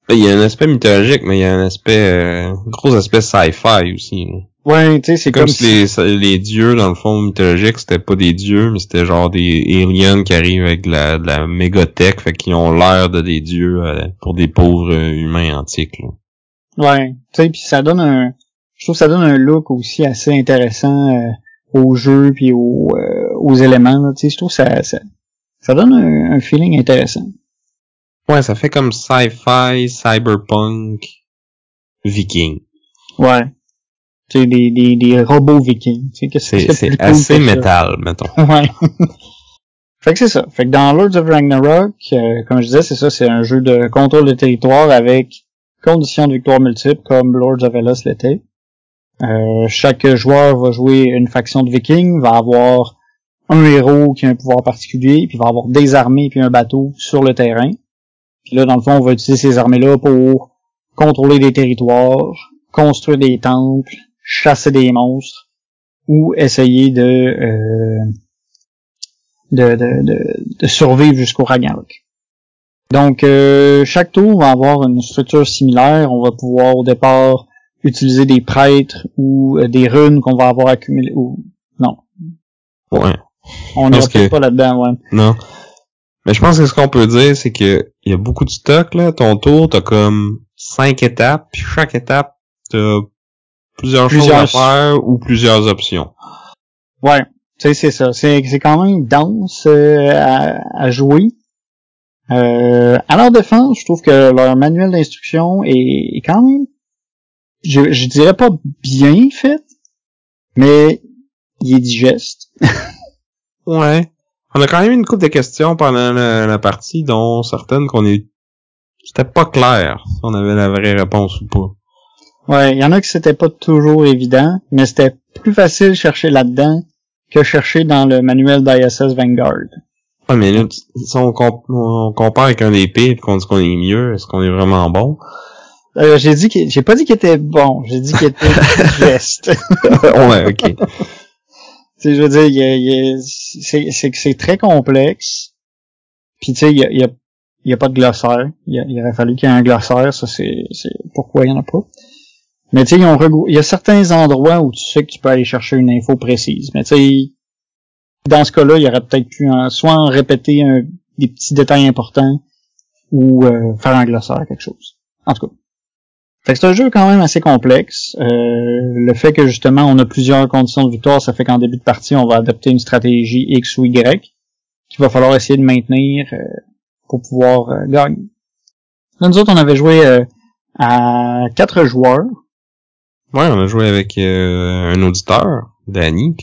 Ben, il y a un aspect mythologique, mais il y a un aspect euh, gros aspect sci-fi aussi. Ouais, tu sais, c'est comme, si les, les dieux dans le fond mythologique, c'était pas des dieux, mais c'était genre des aliens qui arrivent avec de la, de la mégatech, fait qu'ils ont l'air de des dieux pour des pauvres humains antiques. Là. Ouais, tu sais, puis ça donne un je trouve que ça donne un look aussi assez intéressant euh, au jeu puis aux, euh, aux éléments. Tu sais, je trouve que ça, ça, ça donne un, feeling intéressant. Ouais, ça fait comme sci-fi, cyberpunk, viking. Ouais. Tu sais, des, des, des robots vikings. Tu sais, c'est assez métal, mettons. [laughs] Ouais. fait que c'est ça. Fait que dans Lords of Ragnarok, euh, comme je disais, c'est ça, c'est un jeu de contrôle de territoire avec conditions de victoire multiples comme Lords of Hellas l'était. Euh, chaque joueur va jouer une faction de vikings, va avoir un héros qui a un pouvoir particulier, puis va avoir des armées puis un bateau sur le terrain. Puis là, dans le fond, on va utiliser ces armées-là pour contrôler des territoires, construire des temples, chasser des monstres, ou essayer de, euh, de, de, de, survivre jusqu'au Ragnarok. Donc, euh, chaque tour va avoir une structure similaire. On va pouvoir au départ utiliser des prêtres ou euh, des runes qu'on va avoir accumulées ou non. Ouais. On n'est que... pas là-dedans, ouais. Non. Mais je pense que ce qu'on peut dire, c'est que il y a beaucoup de stock, là. Ton tour, t'as comme cinq étapes, puis chaque étape, t'as plusieurs, choses à faire ou plusieurs options. Ouais. Tu sais, c'est ça. C'est, c'est quand même dense euh, à, à, jouer. Euh, à leur défense, je trouve que leur manuel d'instruction est, est quand même je, je dirais pas bien fait, mais il est digeste. [laughs] ouais. On a quand même une couple de questions pendant la, partie, dont certaines qu'on est... C'était pas clair si on avait la vraie réponse ou pas. Ouais, il y en a que c'était pas toujours évident, mais c'était plus facile de chercher là-dedans que chercher dans le manuel d'ISS Vanguard. Ouais, mais si on, compare avec un épée et qu'on dit qu'on est mieux, est-ce qu'on est vraiment bon? Euh, j'ai dit j'ai pas dit qu'il était bon, j'ai dit qu'il était [laughs] geste. [laughs] ouais, ok. tu je veux dire, il c'est, c'est, c'est très complexe. Puis tu sais, il y a, il y a, a pas de glossaire. Il, il aurait fallu qu'il y ait un glossaire, ça c'est, c'est pourquoi il y en a pas? Mais tu sais, il y a certains endroits où tu sais que tu peux aller chercher une info précise. Mais tu sais, dans ce cas-là, il y aurait peut-être pu soit en répéter des petits détails importants ou euh, faire un glossaire, quelque chose. En tout cas. Fait que c'est un jeu quand même assez complexe. Euh, le fait que justement on a plusieurs conditions de victoire, ça fait qu'en début de partie, on va adopter une stratégie X ou Y qu'il va falloir essayer de maintenir euh, pour pouvoir gagner. nous autres, on avait joué à quatre joueurs. Ouais, on a joué avec un auditeur Danny,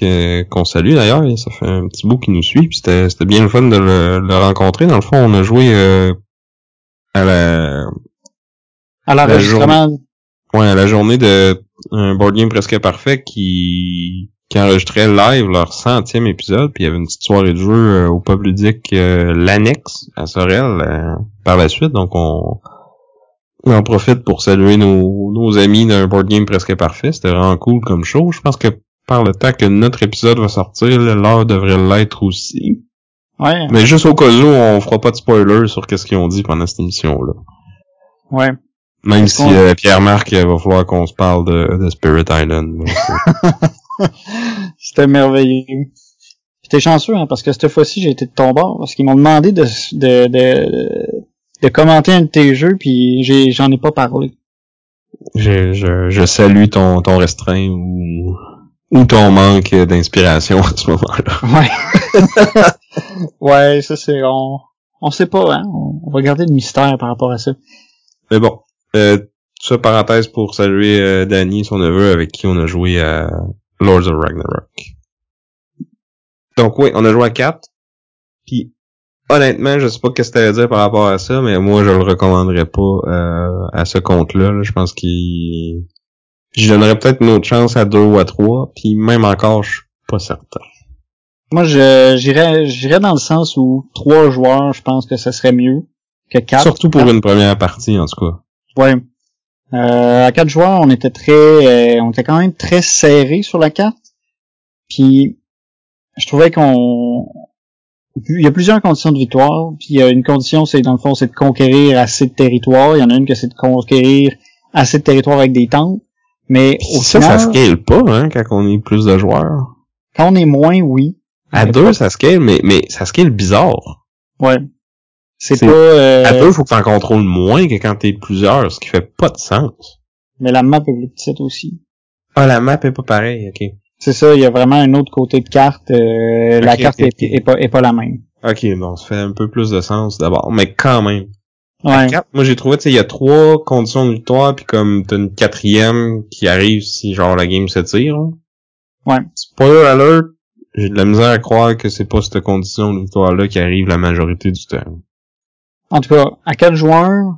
qu'on salue d'ailleurs, ça fait un petit bout qu'il nous suit, puis c'était, c'était bien le fun de le, rencontrer. Dans le fond, on a joué euh, à la à l'enregistrement. Ouais, à la journée de un board game presque parfait qui qui enregistrait live leur centième épisode, puis il y avait une petite soirée de jeu euh, au pub ludique euh, l'annexe à Sorel par la suite, donc on on en profite pour saluer nos, nos amis d'un board game presque parfait. C'était vraiment cool comme show. Je pense que par le temps que notre épisode va sortir, l'heure devrait l'être aussi. Ouais. Mais juste au cas où, on fera pas de spoilers sur qu'est-ce qu'ils ont dit pendant cette émission-là. Ouais. Même si euh, Pierre-Marc, va falloir qu'on se parle de, de Spirit Island. [laughs] C'était merveilleux. J'étais chanceux, hein, parce que cette fois-ci, j'ai été de ton bord, parce qu'ils m'ont demandé de, de, de, de, commenter un de tes jeux, puis j'ai, j'en ai pas parlé. Je, je, je salue ton, ton restreint ou ou ton manque d'inspiration à ce moment-là. Ouais. [laughs] ouais, ça c'est on on sait pas hein, on va garder le mystère par rapport à ça. Mais bon, euh, ça parenthèse pour saluer euh, Danny, son neveu avec qui on a joué à Lords of Ragnarok. Donc oui, on a joué à 4. Honnêtement, je sais pas qu'est-ce que tu à dire par rapport à ça, mais moi je le recommanderais pas euh, à ce compte-là. Là. Je pense qu'il je donnerais peut-être une autre chance à deux ou à trois, puis même encore, je suis pas certain. Moi, je j'irais j'irais dans le sens où trois joueurs, je pense que ce serait mieux que quatre. Surtout pour une première partie, en tout cas. Ouais. Euh, à quatre joueurs, on était très, euh, on était quand même très serré sur la carte. Puis, je trouvais qu'on, il y a plusieurs conditions de victoire. Puis il y a une condition, c'est dans le fond, c'est de conquérir assez de territoire. Il y en a une que c'est de conquérir assez de territoire avec des tentes. Mais au ça, ça scale pas, hein, quand on est plus de joueurs. Quand on est moins, oui. À deux, ça scale, mais, mais ça scale bizarre. Ouais. C'est pas... Euh... À deux, faut que t'en contrôles moins que quand t'es plusieurs, ce qui fait pas de sens. Mais la map est plus petite aussi. Ah, la map est pas pareille, ok. C'est ça, il y a vraiment un autre côté de carte. Euh, la carte Est, pas, est pas la même. Ok, bon, ça fait un peu plus de sens d'abord, mais quand même. Ouais. moi j'ai trouvé, tu sais, il y a trois conditions de victoire, puis comme t'as une quatrième qui arrive si genre la game se tire. Ouais. Spoiler alert, j'ai de la misère à croire que c'est pas cette condition de victoire-là qui arrive la majorité du temps. En tout cas, à quatre joueurs,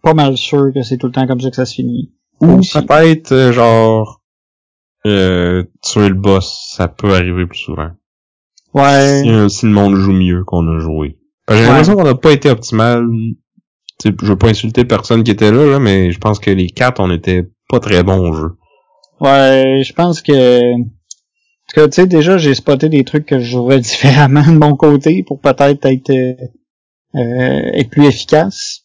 pas mal sûr que c'est tout le temps comme ça que ça se finit. Ou peut-être euh, genre euh, tuer le boss, ça peut arriver plus souvent. Ouais. Si, si le monde joue mieux qu'on a joué. J'ai l'impression qu'on n'a pas été optimal. je veux pas insulter personne qui était là, mais je pense que les quatre, on était pas très bons au jeu. Ouais, je pense que... tu sais, déjà, j'ai spoté des trucs que je jouerais [laughs] différemment de mon côté pour peut-être être, euh, être plus efficace.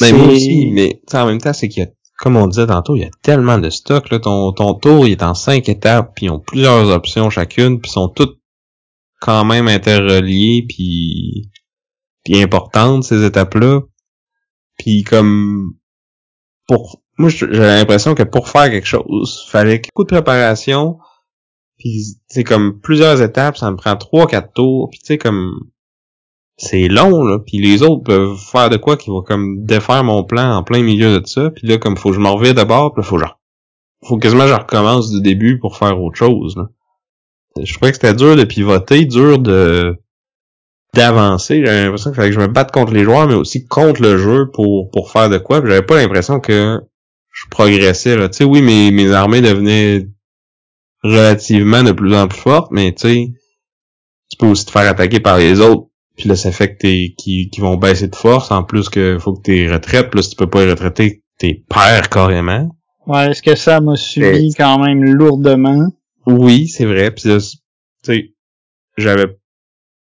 Ben, moi aussi, mais en même temps, c'est qu'il y a, comme on disait tantôt, il y a tellement de stock, là. Ton, ton tour, il est en cinq étapes, puis ils ont plusieurs options chacune, puis sont toutes quand même interreliées, puis puis importante ces étapes-là. Puis comme pour moi j'ai l'impression que pour faire quelque chose, fallait beaucoup de préparation. Puis c'est comme plusieurs étapes, ça me prend trois quatre tours. Puis tu sais comme c'est long là, puis les autres peuvent faire de quoi qui va comme défaire mon plan en plein milieu de ça. Puis là comme faut que je m'en revienne d'abord, puis là, faut genre faut quasiment que je recommence du début pour faire autre chose. Là. Je trouvais que c'était dur de pivoter, dur de d'avancer. J'avais l'impression qu'il fallait que je me batte contre les joueurs, mais aussi contre le jeu pour, pour faire de quoi. J'avais pas l'impression que je progressais. Là. Tu sais, oui, mes, mes armées devenaient relativement de plus en plus fortes, mais tu sais, tu peux aussi te faire attaquer par les autres. Puis là, ça fait que t'es qui, qui vont baisser de force, en plus que faut que t'es retraites. Puis là, si tu peux pas les retraiter, t'es perds carrément. Ouais, est-ce que ça m'a suivi quand même lourdement? Oui, c'est vrai. Puis tu sais, j'avais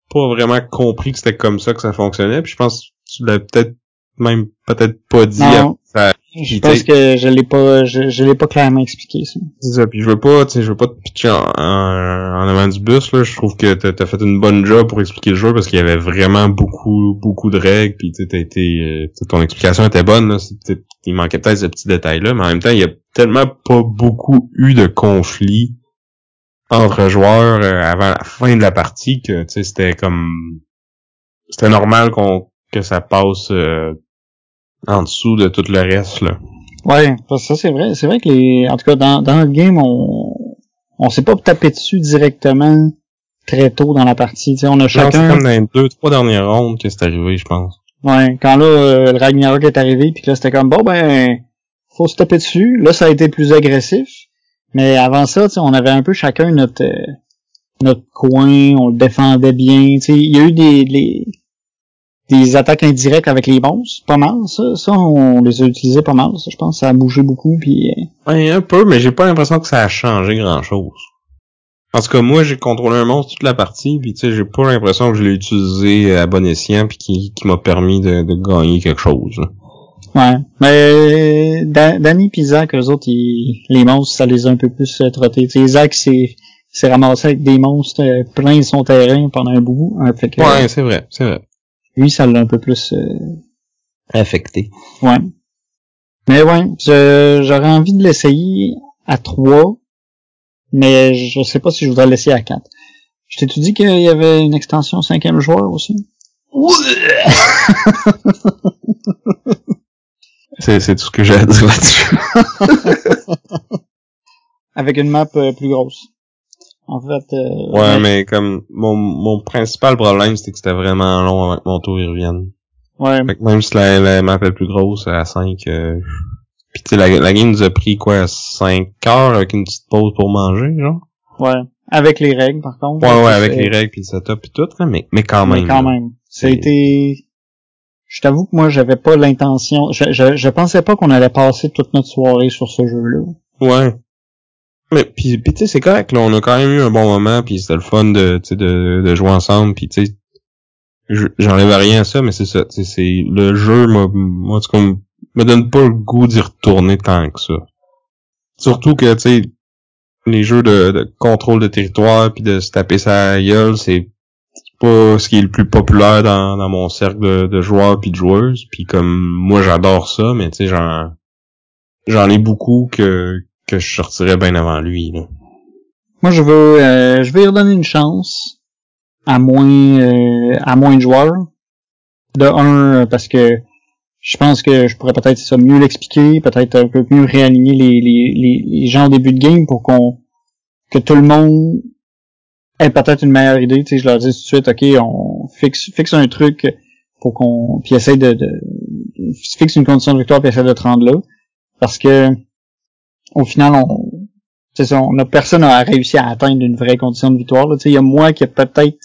pas vraiment compris que c'était comme ça que ça fonctionnait. Puis je pense que tu l'as peut-être même peut-être pas dit je pense que je l'ai pas, je, l'ai pas clairement expliqué ça. C'est ça. Puis je veux pas, tu sais, je veux pas te pitcher en, en, avant du bus là. Je trouve que t'as as fait une bonne job pour expliquer le jeu parce qu'il y avait vraiment beaucoup, beaucoup de règles. Puis tu été, euh, ton explication était bonne. Là. Il manquait peut-être ce petit détail là, mais en même temps, il y a tellement pas beaucoup eu de conflits entre joueurs euh, avant la fin de la partie que tu sais, c'était comme, c'était normal qu'on que ça passe. Euh, en dessous de tout le reste là. Ouais, ça c'est vrai, c'est vrai que les en tout cas dans, dans le game on on s'est pas tapé dessus directement très tôt dans la partie, tu on a chacun c'est comme dans les deux trois dernières rondes que c'est arrivé, je pense. Ouais, quand là euh, le Ragnarok est arrivé puis là c'était comme bon ben faut se taper dessus. Là ça a été plus agressif, mais avant ça, on avait un peu chacun notre euh, notre coin, on le défendait bien, il y a eu des les des attaques indirectes avec les monstres, pas mal, ça. Ça, on les a utilisés pas mal, ça, je pense. Ça a bougé beaucoup, puis... Euh, ouais, un peu, mais j'ai pas l'impression que ça a changé grand-chose. En tout cas, moi, j'ai contrôlé un monstre toute la partie, puis tu sais, j'ai pas l'impression que je l'ai utilisé à bon escient, puis qui, qui m'a permis de, de, gagner quelque chose. Ouais, mais Danny pis Zach, eux autres, les monstres, ça les a un peu plus euh, trottés. Tu sais, Zach, c'est s'est ramassé avec des monstres euh, plein de son terrain pendant un bout. Hein, fait ouais, c'est vrai, c'est vrai. Lui, ça l'a un peu plus euh, affecté. Ouais. Mais ouais, j'aurais envie de l'essayer à 3, mais je sais pas si je voudrais l'essayer à 4. Je t'ai-tu dit qu'il y avait une extension cinquième joueur aussi? c'est, c'est tout ce que j'ai à dire là-dessus. [laughs] Avec une map euh, plus grosse. En fait. Euh, ouais, mais comme mon, mon principal problème, c'était que c'était vraiment long avant que mon tour y revienne. Ouais. Fait que même si la, la map est plus grosse, à 5, euh, puis tu sais, la, la game nous a pris quoi, 5 heures avec une petite pause pour manger, genre? Ouais. Avec les règles, par contre. Ouais, ouais, avec les règles puis le setup et tout, mais, mais quand même. Mais quand même. Ça a été... Je t'avoue que moi, j'avais pas l'intention... Je, je, je pensais pas qu'on allait passer toute notre soirée sur ce jeu-là. Ouais. Mais puis, tu sais, c'est correct, là, on a quand même eu un bon moment, puis c'était le fun de, de, de jouer ensemble, puis tu sais, j'enlève rien à ça, mais c'est ça, le jeu, moi, moi tu me donne pas le goût d'y retourner tant que ça. Surtout que, tu sais, les jeux de, contrôle de territoire puis de se taper sa gueule, c'est pas ce qui est le plus populaire dans, dans mon cercle de, de joueurs puis de joueuses. Puis comme moi j'adore ça, mais tu sais j'en j'en ai beaucoup que je sortirais bien avant lui. Moi, je veux, euh, je vais lui redonner une chance à moins, euh, à moins de joueurs. De un, parce que je pense que je pourrais peut-être ça mieux l'expliquer, peut-être un peu mieux réaligner les, les, les, gens au début de game pour qu'on que tout le monde ait peut-être une meilleure idée. Tu sais, je leur dis tout de suite, ok, on fixe fixe un truc pour qu'on puis essaye de, de, fixe une condition de victoire puis essaye de te rendre là, parce que au final, on, c'est ça, on a personne n'a réussi à atteindre une vraie condition de victoire. Il y a moi qui a peut-être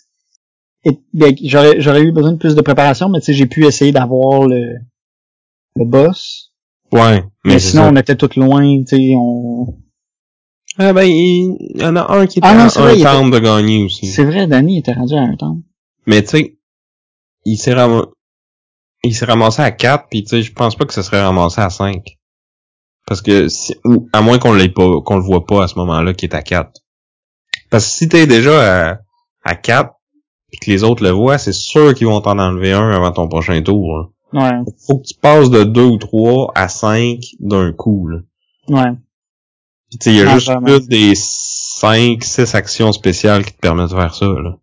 ben, j'aurais j'aurais eu besoin de plus de préparation, mais tu sais, j'ai pu essayer d'avoir le le boss. Ouais. Mais, sinon, on était tout loin, tu sais, on. Ah ben, il y en a un qui était ah, non, à un temps de gagner aussi. C'est vrai, Danny était rendu à un temps. Mais tu sais, il s'est ramassé, il s'est ramassé à 4, puis tu sais, je pense pas que ça serait ramassé à 5. Parce que, ou, à moins qu'on l'ait pas, qu'on le voit pas à ce moment-là, qui est à 4. Parce que si t'es déjà à, à 4, puis que les autres le voient, c'est sûr qu'ils vont t'en enlever un avant ton prochain tour. Ouais. Faut que tu passes de 2 ou 3 à 5 d'un coup. Là. Ouais. Tu sais, il y a ah, juste plus des 5, 6 actions spéciales qui te permettent de faire ça. Là.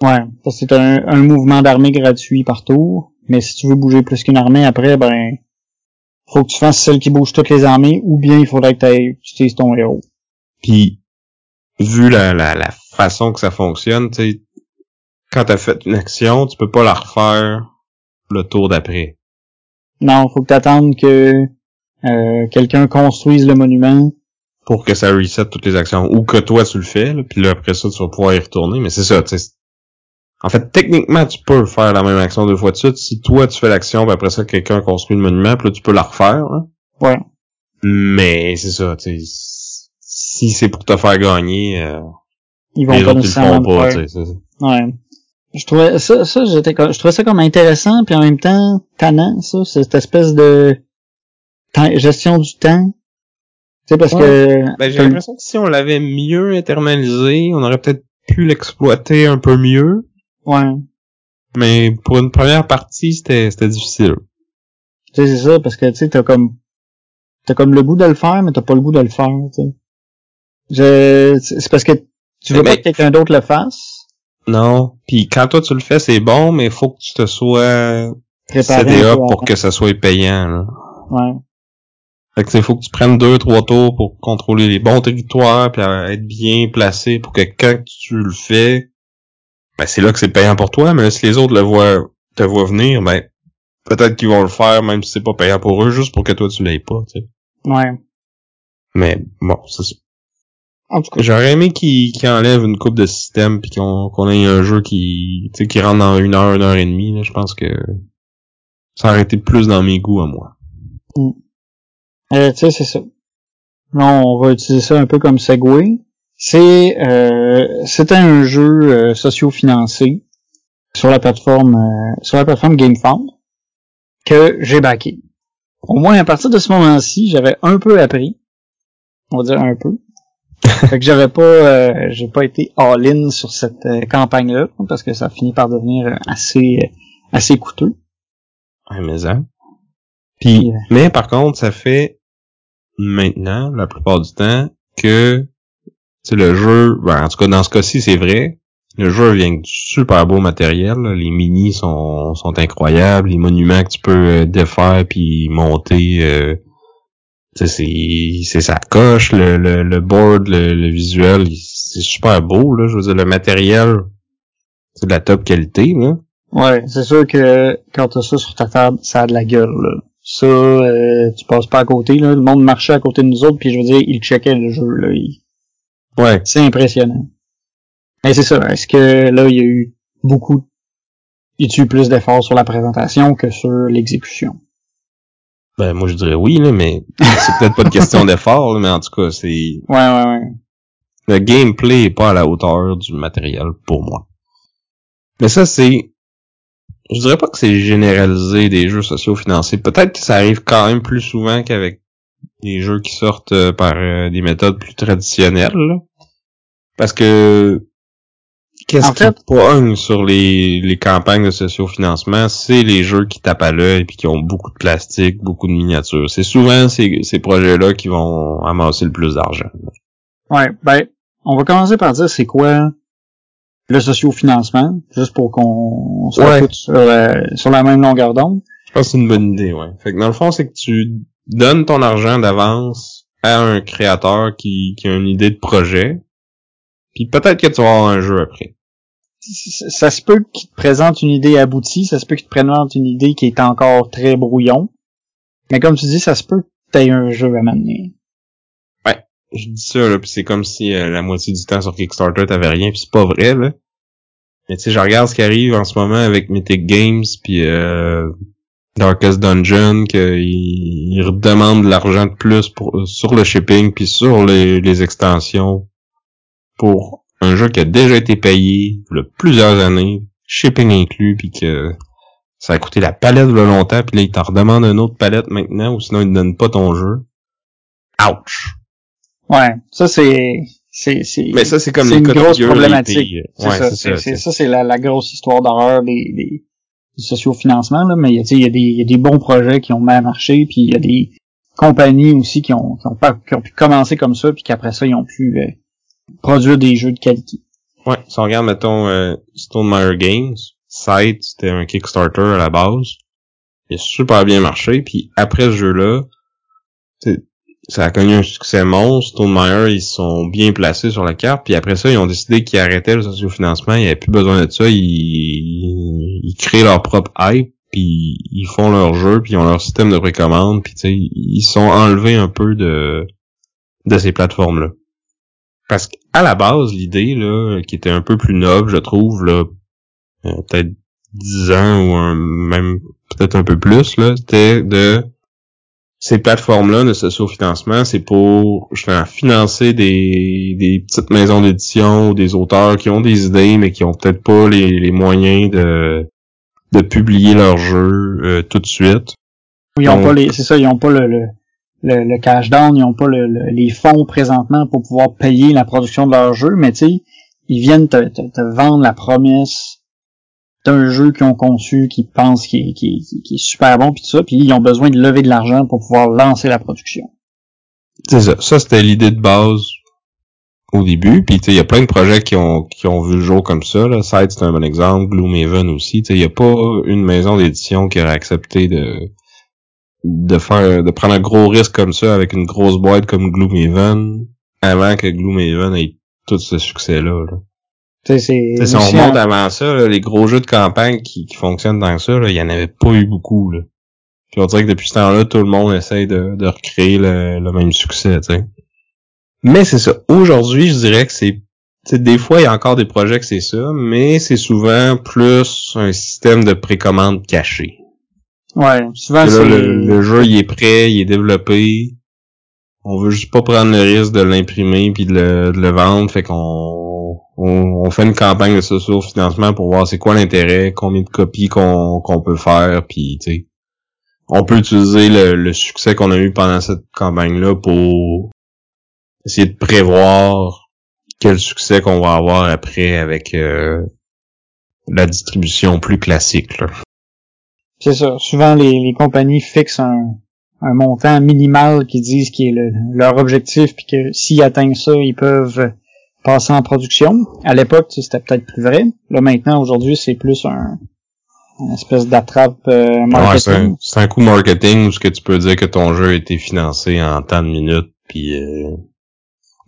Ouais. c'est un, un mouvement d'armée gratuit par tour. Mais si tu veux bouger plus qu'une armée après, ben faut que tu fasses celle qui bouge toutes les armées, ou bien il faudrait que tu utilises ton héros. Puis, vu la, la, la façon que ça fonctionne, tu sais, quand t'as fait une action, tu peux pas la refaire le tour d'après. Non, faut que t'attendes que euh, quelqu'un construise le monument. Pour que ça reset toutes les actions. Ou que toi tu le fais, puis là après ça tu vas pouvoir y retourner. Mais c'est ça, tu sais. En fait, techniquement, tu peux faire la même action deux fois de suite. Si toi, tu fais l'action, puis après ça, quelqu'un construit le monument, puis là, tu peux la refaire. Hein? Ouais. Mais c'est ça, tu sais, si c'est pour te faire gagner, euh, Ils vont les pas autres, ils le font pas, tu sais. Ouais. Je trouvais ça, ça j'étais, je trouvais ça comme intéressant puis en même temps tannant ça, cette espèce de gestion du temps. Tu sais parce que Ben, j'ai l'impression que si on l'avait mieux internalisé, on aurait peut-être pu l'exploiter un peu mieux. Ouais, Mais pour une première partie, c'était c'était difficile. tu sais c'est ça parce que tu sais t'as comme t'as comme le goût de le faire mais t'as pas le goût de le faire. Tu sais. Je, c'est parce que tu veux Mais- pas que quelqu'un d'autre le fasse. Non. Puis quand toi tu le fais, c'est bon, mais il faut que tu te sois up peu pour que ça soit payant. Là. Ouais. Fait que il faut que tu prennes deux, trois tours pour contrôler les bons territoires, puis être bien placé pour que quand tu le fais, ben c'est là que c'est payant pour toi, mais si les autres le voient, te voient venir, ben peut-être qu'ils vont le faire même si c'est pas payant pour eux, juste pour que toi tu l'aies pas, tu sais. Ouais. Mais bon, c'est ça. En tout cas, J'aurais aimé qu'ils qu'ils enlèvent une coupe de système puis qu'on qu'on ait un jeu qui, tu sais, qui rentre dans une heure, une heure et demie. Là, je pense que ça aurait été plus dans mes goûts à moi. Euh, tu sais, c'est ça. Là, on va utiliser ça un peu comme Segway. C'est euh, c'était un jeu euh, socio-financé sur la plateforme euh, sur la plateforme GameFound que j'ai backé. Au moins à partir de ce moment-ci, j'avais un peu appris. On va dire un peu. [laughs] fait que j'avais pas euh, j'ai pas été all-in sur cette euh, campagne-là parce que ça a fini par devenir assez assez coûteux. Ouais, mais ça. Puis, euh, mais par contre, ça fait maintenant, la plupart du temps, que sais, le jeu, ben, en tout cas dans ce cas-ci, c'est vrai. Le jeu vient avec du super beau matériel. Les minis sont, sont incroyables. Les monuments que tu peux euh, défaire puis monter, euh, c'est ça coche. Le, le, le board, le, le visuel, c'est super beau. Là. Je veux dire, le matériel, c'est de la top qualité. Là. Ouais, c'est sûr que quand t'as ça sur ta table, ça a de la gueule. Là. Ça, euh, tu passes pas à côté. Là. Le monde marchait à côté de nous autres, puis je veux dire, ils checkaient le jeu. Là. Ouais. C'est impressionnant. Mais c'est ça. Est-ce que là, il y a eu beaucoup... Y a eu plus d'efforts sur la présentation que sur l'exécution? Ben moi je dirais oui là, mais c'est peut-être pas une question [laughs] d'effort, mais en tout cas c'est Ouais, ouais, ouais. le gameplay est pas à la hauteur du matériel pour moi. Mais ça c'est, je dirais pas que c'est généralisé des jeux sociaux financés. Peut-être que ça arrive quand même plus souvent qu'avec des jeux qui sortent euh, par euh, des méthodes plus traditionnelles. là. Parce que qu'est-ce qui pogne sur les, les campagnes de sociofinancement, c'est les jeux qui tapent à l'œil puis qui ont beaucoup de plastique, beaucoup de miniatures. C'est souvent ces, ces projets-là qui vont amasser le plus d'argent. Ouais, ben, on va commencer par dire c'est quoi le socio-financement, juste pour qu'on soit Ouais. sur, euh, sur la même longueur d'onde. Je pense que c'est une bonne idée, ouais. Fait que dans le fond, c'est que tu donnes ton argent d'avance à un créateur qui, qui a une idée de projet. Puis peut-être que tu vas avoir un jeu après. ça ça se peut qu'il te présente une idée aboutie, ça se peut qu'il te présente une idée qui est encore très brouillon. Mais comme tu dis, ça se peut que tu un jeu à m'amener. Je dis ça, là, puis c'est comme si euh, la moitié du temps sur Kickstarter, t'avais rien, puis c'est pas vrai, là. Mais tu sais, je regarde ce qui arrive en ce moment avec Mythic Games, puis euh, Darkest Dungeon, qu'ils ils redemandent de l'argent de plus pour, sur le shipping, puis sur les, les extensions, pour un jeu qui a déjà été payé a plusieurs années, shipping inclus, puis que ça a coûté la palette de longtemps, puis là, ils t'en redemandent une autre palette maintenant, ou sinon ils te donnent pas ton jeu. Ouch! Ouais, ça c'est c'est c'est Mais ça, c'est comme c'est les une grosse problématique. C'est Ouais, ça, c'est la, la grosse histoire d'horreur des, des du socio-financement là, mais il y a des y a des bons projets qui ont mal marché puis il y a des compagnies aussi qui ont qui ont pas qui ont pu commencer comme ça puis qu'après ça ils ont pu euh, produire des jeux de qualité. Ouais, si on regarde, mettons, euh, Stonemaier Games, Sight, c'était un Kickstarter à la base. Il a super bien marché, puis après ce jeu-là, ça a connu un succès monstre. Stonemaier, ils sont bien placés sur la carte, puis après ça, ils ont décidé qu'ils arrêtaient le sociofinancement, il n'y avait plus besoin de ça, ils, ils créent leur propre hype, puis ils font leur jeu, puis ils ont leur système de précommande, puis ils sont enlevés un peu de de ces plateformes-là. Parce qu'à la base, l'idée, là, qui était un peu plus noble, je trouve, là, peut-être 10 ans ou un, même peut-être un peu plus, là, c'était de ces plateformes-là de socio-financement, c'est pour financer des, des petites maisons d'édition ou des auteurs qui ont des idées, mais qui ont peut-être pas les, moyens de, de publier leur jeu euh, tout de suite. Oui, ils ont pas les, c'est ça, ils ont pas le, le, le, cash down, ils ont pas le, les fonds présentement pour pouvoir payer la production de leur jeu, mais tu sais, ils viennent te, te vendre la promesse d'un jeu qu'ils ont conçu, qu'ils pensent qui est, super bon, puis tout ça, puis ils ont besoin de lever de l'argent pour pouvoir lancer la production. C'est ça. Ça, c'était l'idée de base au début. Puis il y a plein de projets qui ont vu le jour comme ça. Là. Side, c'est un bon exemple. Gloomhaven aussi. Il y a pas une maison d'édition qui aurait accepté de de faire de prendre un gros risque comme ça avec une grosse boîte comme Gloomhaven avant que Gloomhaven ait tout ce succès-là. Là si on remonte avant ça, les gros jeux de campagne qui, fonctionnent dans ça, il y en avait pas eu beaucoup. Là. Puis on dirait que depuis ce temps-là, tout le monde essaye de, de recréer le, même succès. Mais c'est ça. Aujourd'hui, je dirais que c'est des fois, il y a encore des projets que c'est ça, mais c'est souvent plus un système de précommande caché. Ouais, souvent le, le, jeu, il est prêt, il est développé. On veut juste pas prendre le risque de l'imprimer puis de le, de le vendre, fait qu'on on, fait une campagne de socio-financement pour voir c'est quoi l'intérêt, combien de copies qu'on peut faire, puis tu sais, on peut utiliser le, succès qu'on a eu pendant cette campagne-là pour essayer de prévoir quel succès qu'on va avoir après avec euh, la distribution plus classique. C'est ça. Souvent, les, compagnies fixent un, montant minimal qui disent qui est leur objectif, puis que s'ils atteignent ça, ils peuvent passer en production. À l'époque, c'était peut-être plus vrai. Là, maintenant, aujourd'hui, c'est plus un une espèce d'attrape euh, marketing. c'est un, coup marketing où ce que tu peux dire que ton jeu a été financé en tant de minutes, puis euh,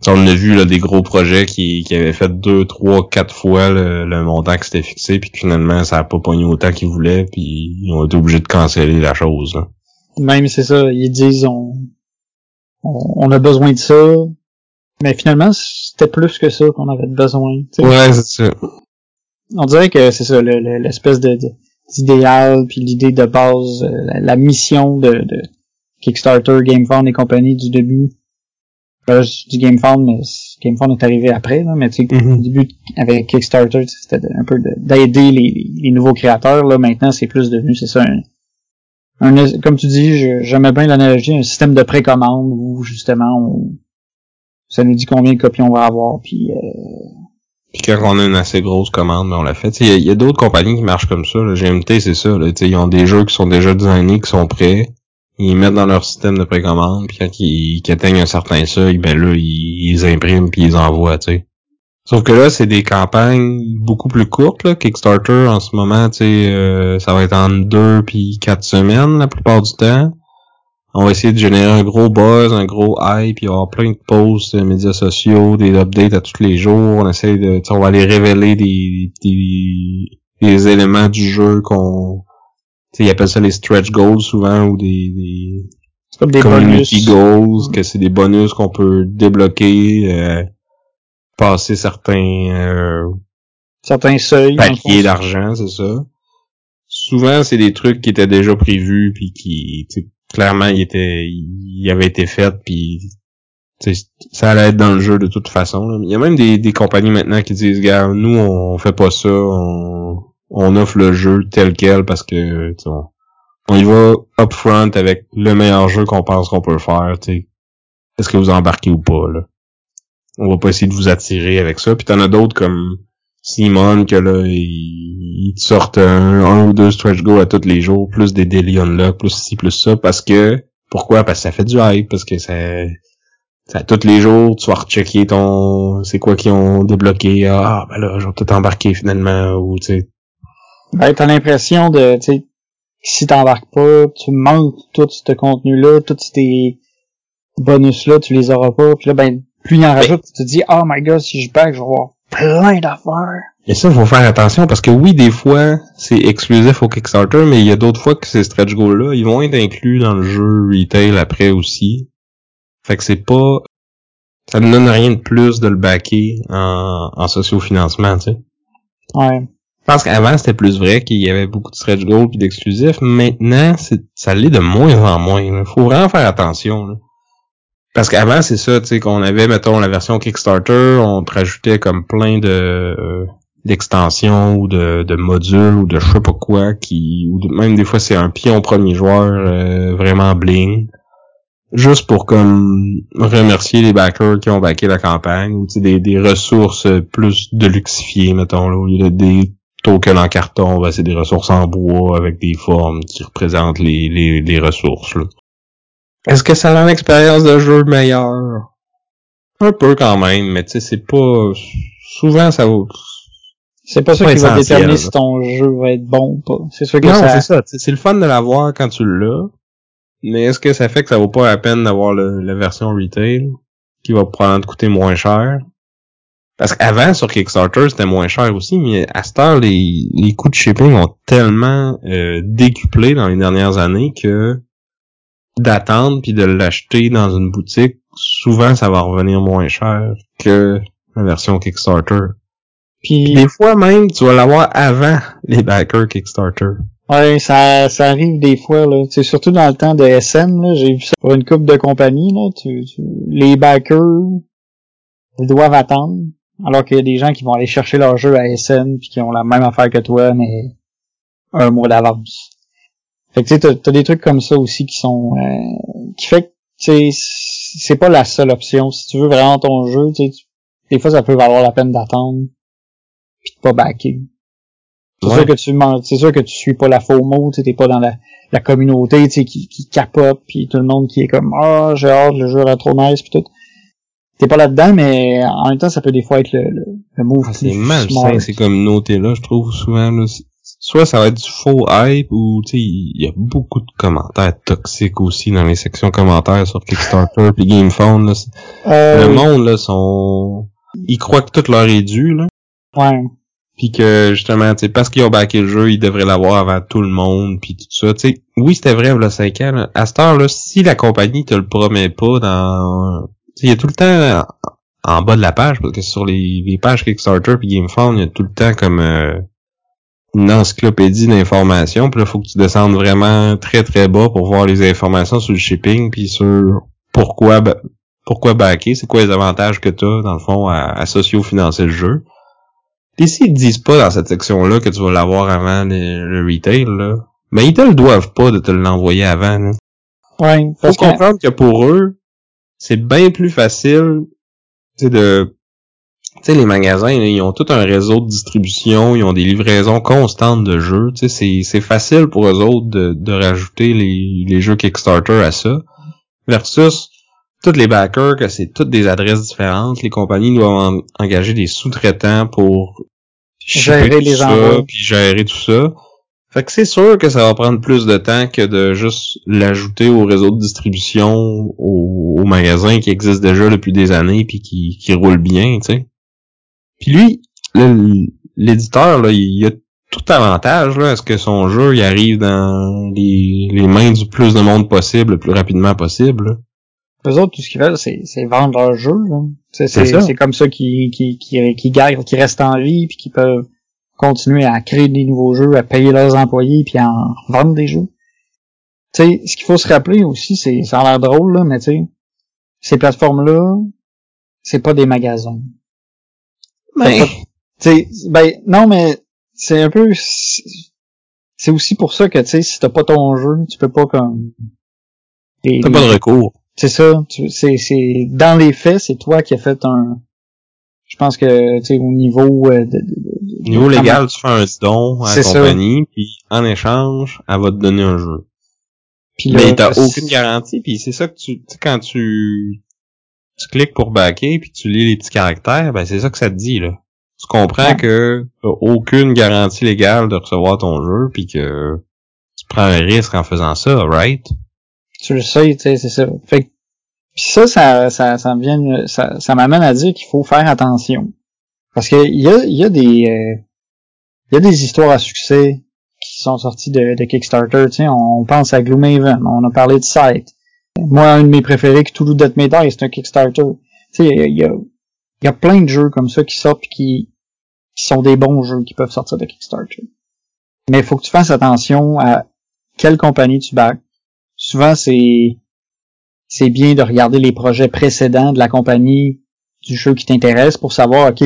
on a vu là, des gros projets qui, qui avaient fait deux, trois, quatre fois le, montant qui s'était fixé, puis finalement ça a pas pogné autant qu'ils voulaient, puis ils ont été obligés de canceller la chose. Même c'est ça, ils disent on, on a besoin de ça, mais finalement, c'était plus que ça qu'on avait besoin. Ouais, c'est ça. On dirait que c'est ça, l'espèce de, d'idéal, puis l'idée de base, euh, la, mission de, de Kickstarter, GameFound et compagnie du début. Ben, je dis GameFound, mais GameFound est arrivé après, là, mais tu sais, mm-hmm. au début avec Kickstarter, c'était un peu d'aider les, les, nouveaux créateurs. Là, maintenant, c'est plus devenu, c'est ça, un, un, comme tu dis, j'aimais bien l'analogie, un système de précommande où justement on, ça nous dit combien de copies on va avoir, puis... Euh... Puis quand on a une assez grosse commande, ben on l'a fait. Il y a, d'autres compagnies qui marchent comme ça. Là. GMT, c'est ça. Là. Ils ont des jeux qui sont déjà designés, qui sont prêts. Ils mettent dans leur système de précommande, puis quand ils, atteignent un certain seuil, ben là, ils, ils impriment puis ils envoient, tu sais. Sauf que là, c'est des campagnes beaucoup plus courtes. Là. Kickstarter, en ce moment, tu sais, euh, ça va être en deux puis quatre semaines la plupart du temps on va essayer de générer un gros buzz, un gros hype, puis avoir plein de posts, des médias sociaux, des updates à tous les jours. On essaie de, on va aller révéler des, des, éléments du jeu qu'on, ils appellent ça les stretch goals souvent ou des, des comme des community goals, que c'est des bonus qu'on peut débloquer, euh, passer certains euh, certains seuils, papiers d'argent, c'est ça. Souvent, c'est des trucs qui étaient déjà prévus puis qui, clairement il était il avait été fait puis ça allait être dans le jeu de toute façon. Il y a même des, des compagnies maintenant qui disent gars nous on fait pas ça, on, on offre le jeu tel quel parce que on, on y va upfront avec le meilleur jeu qu'on pense qu'on peut faire. Est-ce que vous embarquez ou pas là? On va pas essayer de vous attirer avec ça. Puis t'en as d'autres comme Simon que là ils, te sortent un, ou deux stretch go à tous les jours, plus des daily unlock, plus ci, plus ça, parce que pourquoi? Parce que ça fait du hype, parce que ça, ça tous les jours, tu vas rechecker ton c'est quoi qu'ils ont débloqué. Ah ben là, j'ai tout embarqué finalement, ou tu sais. Ben t'as l'impression de tu sais si t'embarques pas, tu manques tout ce contenu-là, tous ces bonus-là, tu les auras pas. Puis là, ben, plus il en ben rajoute, tu te dis, oh my god, si je back, je vais avoir plein d'affaires. Et ça, il faut faire attention parce que oui, des fois, c'est exclusif au Kickstarter, mais il y a d'autres fois que ces stretch goals-là, ils vont être inclus dans le jeu retail après aussi. Fait que c'est pas... Ça ne donne rien de plus de le backer en, en socio-financement, tu sais. Ouais. Je pense qu'avant, c'était plus vrai qu'il y avait beaucoup de stretch goals et d'exclusifs. Maintenant, ça l'est de moins en moins. Il faut vraiment faire attention. Parce qu'avant, c'est ça, tu sais, qu'on avait, mettons, la version Kickstarter, on te rajoutait comme plein de euh, d'extensions ou de, de modules ou de je sais pas quoi qui ou même des fois c'est un pion premier joueur euh, vraiment bling juste pour comme remercier les backers qui ont backé la campagne ou des, des ressources plus de luxifiées mettons là, au lieu de des tokens en carton ben, c'est des ressources en bois avec des formes qui représentent les, les, les ressources est-ce que ça rend l'expérience de jeu meilleure? Un peu quand même mais tu sais c'est pas souvent ça vaut c'est pas ça qui va déterminer si ton jeu va être bon ou pas. C'est sûr que non, c'est ça. C'est le fun de l'avoir quand tu l'as. Mais est-ce que ça fait que ça vaut pas la peine d'avoir la version retail qui va probablement te coûter moins cher? Parce qu'avant, sur Kickstarter, c'était moins cher aussi, mais à cette heure, les, les coûts de shipping ont tellement euh, décuplé dans les dernières années que d'attendre puis de l'acheter dans une boutique, souvent ça va revenir moins cher que la version Kickstarter. Puis des fois même, tu vas l'avoir avant les backers Kickstarter. Ouais, ça, ça arrive des fois, là. C'est surtout dans le temps de SN, là. J'ai vu ça pour une coupe de compagnie, là. Tu, les backers, ils doivent attendre. Alors qu'il y a des gens qui vont aller chercher leur jeu à SN puis qui ont la même affaire que toi, mais un mois d'avance. Fait que tu sais, t'as, des trucs comme ça aussi qui sont, euh, qui fait que, c'est pas la seule option. Si tu veux vraiment ton jeu, tu des fois ça peut valoir la peine d'attendre puis pas backer. C'est sûr que tu c'est sûr que tu suis pas la FOMO, tu t'es pas dans la, la communauté, tu sais, qui, qui capote, puis tout le monde qui est comme ah j'ai hâte, le jeu est trop nice, puis tout. T'es pas là-dedans, mais en même temps, ça peut des fois être le, le, le move. Ah, c'est malsain ces communautés-là, je trouve souvent. Là, soit ça va être du faux hype, ou tu sais, il y a beaucoup de commentaires toxiques aussi dans les sections commentaires sur Kickstarter [laughs] puis GamePhone. Euh, le monde là sont, ils croient que tout leur est dû là. Ouais. Puis que justement, tu sais, parce qu'ils ont backé le jeu, ils devraient l'avoir avant tout le monde, puis tout ça. Tu sais, oui, c'était vrai, là, 5 ans. À cette heure-là, si la compagnie te le promet pas dans... Il y a tout le temps en bas de la page, parce que sur les, les pages Kickstarter puis GameFound, il y a tout le temps comme euh, une encyclopédie d'informations. Puis là, faut que tu descendes vraiment très très bas pour voir les informations sur le shipping, puis sur pourquoi pourquoi backer, c'est quoi les avantages que tu as, dans le fond, à, à socio-financer le jeu. Pis s'ils disent pas dans cette section-là que tu vas l'avoir avant le, retail, là, ben ils te le doivent pas de te l'envoyer avant. Là. Ouais. Faut comprendre que pour eux, c'est bien plus facile de tu sais, les magasins, ils ont tout un réseau de distribution, ils ont des livraisons constantes de jeux. Tu sais, c'est facile pour eux autres de, de rajouter les, les jeux Kickstarter à ça. Versus tous les backers, que c'est toutes des adresses différentes. Les compagnies doivent engager des sous-traitants pour gérer les gens puis gérer tout ça. Fait que c'est sûr que ça va prendre plus de temps que de juste l'ajouter au réseau de distribution, au, au, magasin qui existe déjà depuis des années puis qui, qui roule bien, tu sais. Puis lui, l'éditeur, là, il a tout avantage là, à ce que son jeu il arrive dans les, les mains du plus de monde possible le plus rapidement possible. Eux autres, tout ce qu'ils veulent, c'est, vendre leur jeu. C'est, c'est, comme ça qu'ils, qu'ils, qu'ils, qu'ils gardent, qu'ils restent en vie, puis qu'ils peuvent continuer à créer des nouveaux jeux, à payer leurs employés, puis à en vendre des jeux. Tu sais, ce qu'il faut se rappeler aussi, c'est, ça a l'air drôle, là, mais tu sais, ces plateformes-là, c'est pas des magasins. Ben, sais, ben, non, mais c'est un peu, c'est aussi pour ça que, tu sais, si t'as pas ton jeu, tu peux pas comme... T'as pas de recours. C'est ça. C'est, c'est dans les faits, c'est toi qui as fait un. Je pense que tu sais au niveau euh, de, niveau légal, tu fais un don à la compagnie, puis en échange, elle va te donner un jeu. Puis Mais t'as aucune garantie, puis c'est ça que tu, sais quand tu tu cliques pour backer puis tu lis les petits caractères, ben c'est ça que ça te dit là. Tu comprends que t'as aucune garantie légale de recevoir ton jeu puis que tu prends un risque en faisant ça, right? Tu le sais, tu sais, c'est ça. Fait que, ça, ça, ça, ça me vient, ça, ça m'amène à dire qu'il faut faire attention. Parce que il y a, y a des, euh, y a des histoires à succès qui sont sorties de, Kickstarter, tu sais, on, pense à Gloomhaven, on a parlé de Sight. Moi, un de mes préférés, Cthulhu Death May c'est un Kickstarter. Il y a, il y a plein de jeux comme ça qui sortent qui qui sont des bons jeux qui peuvent sortir de Kickstarter. Mais il faut que tu fasses attention à quelle compagnie tu backs. Souvent, c'est c'est bien de regarder les projets précédents de la compagnie du jeu qui t'intéresse pour savoir, OK,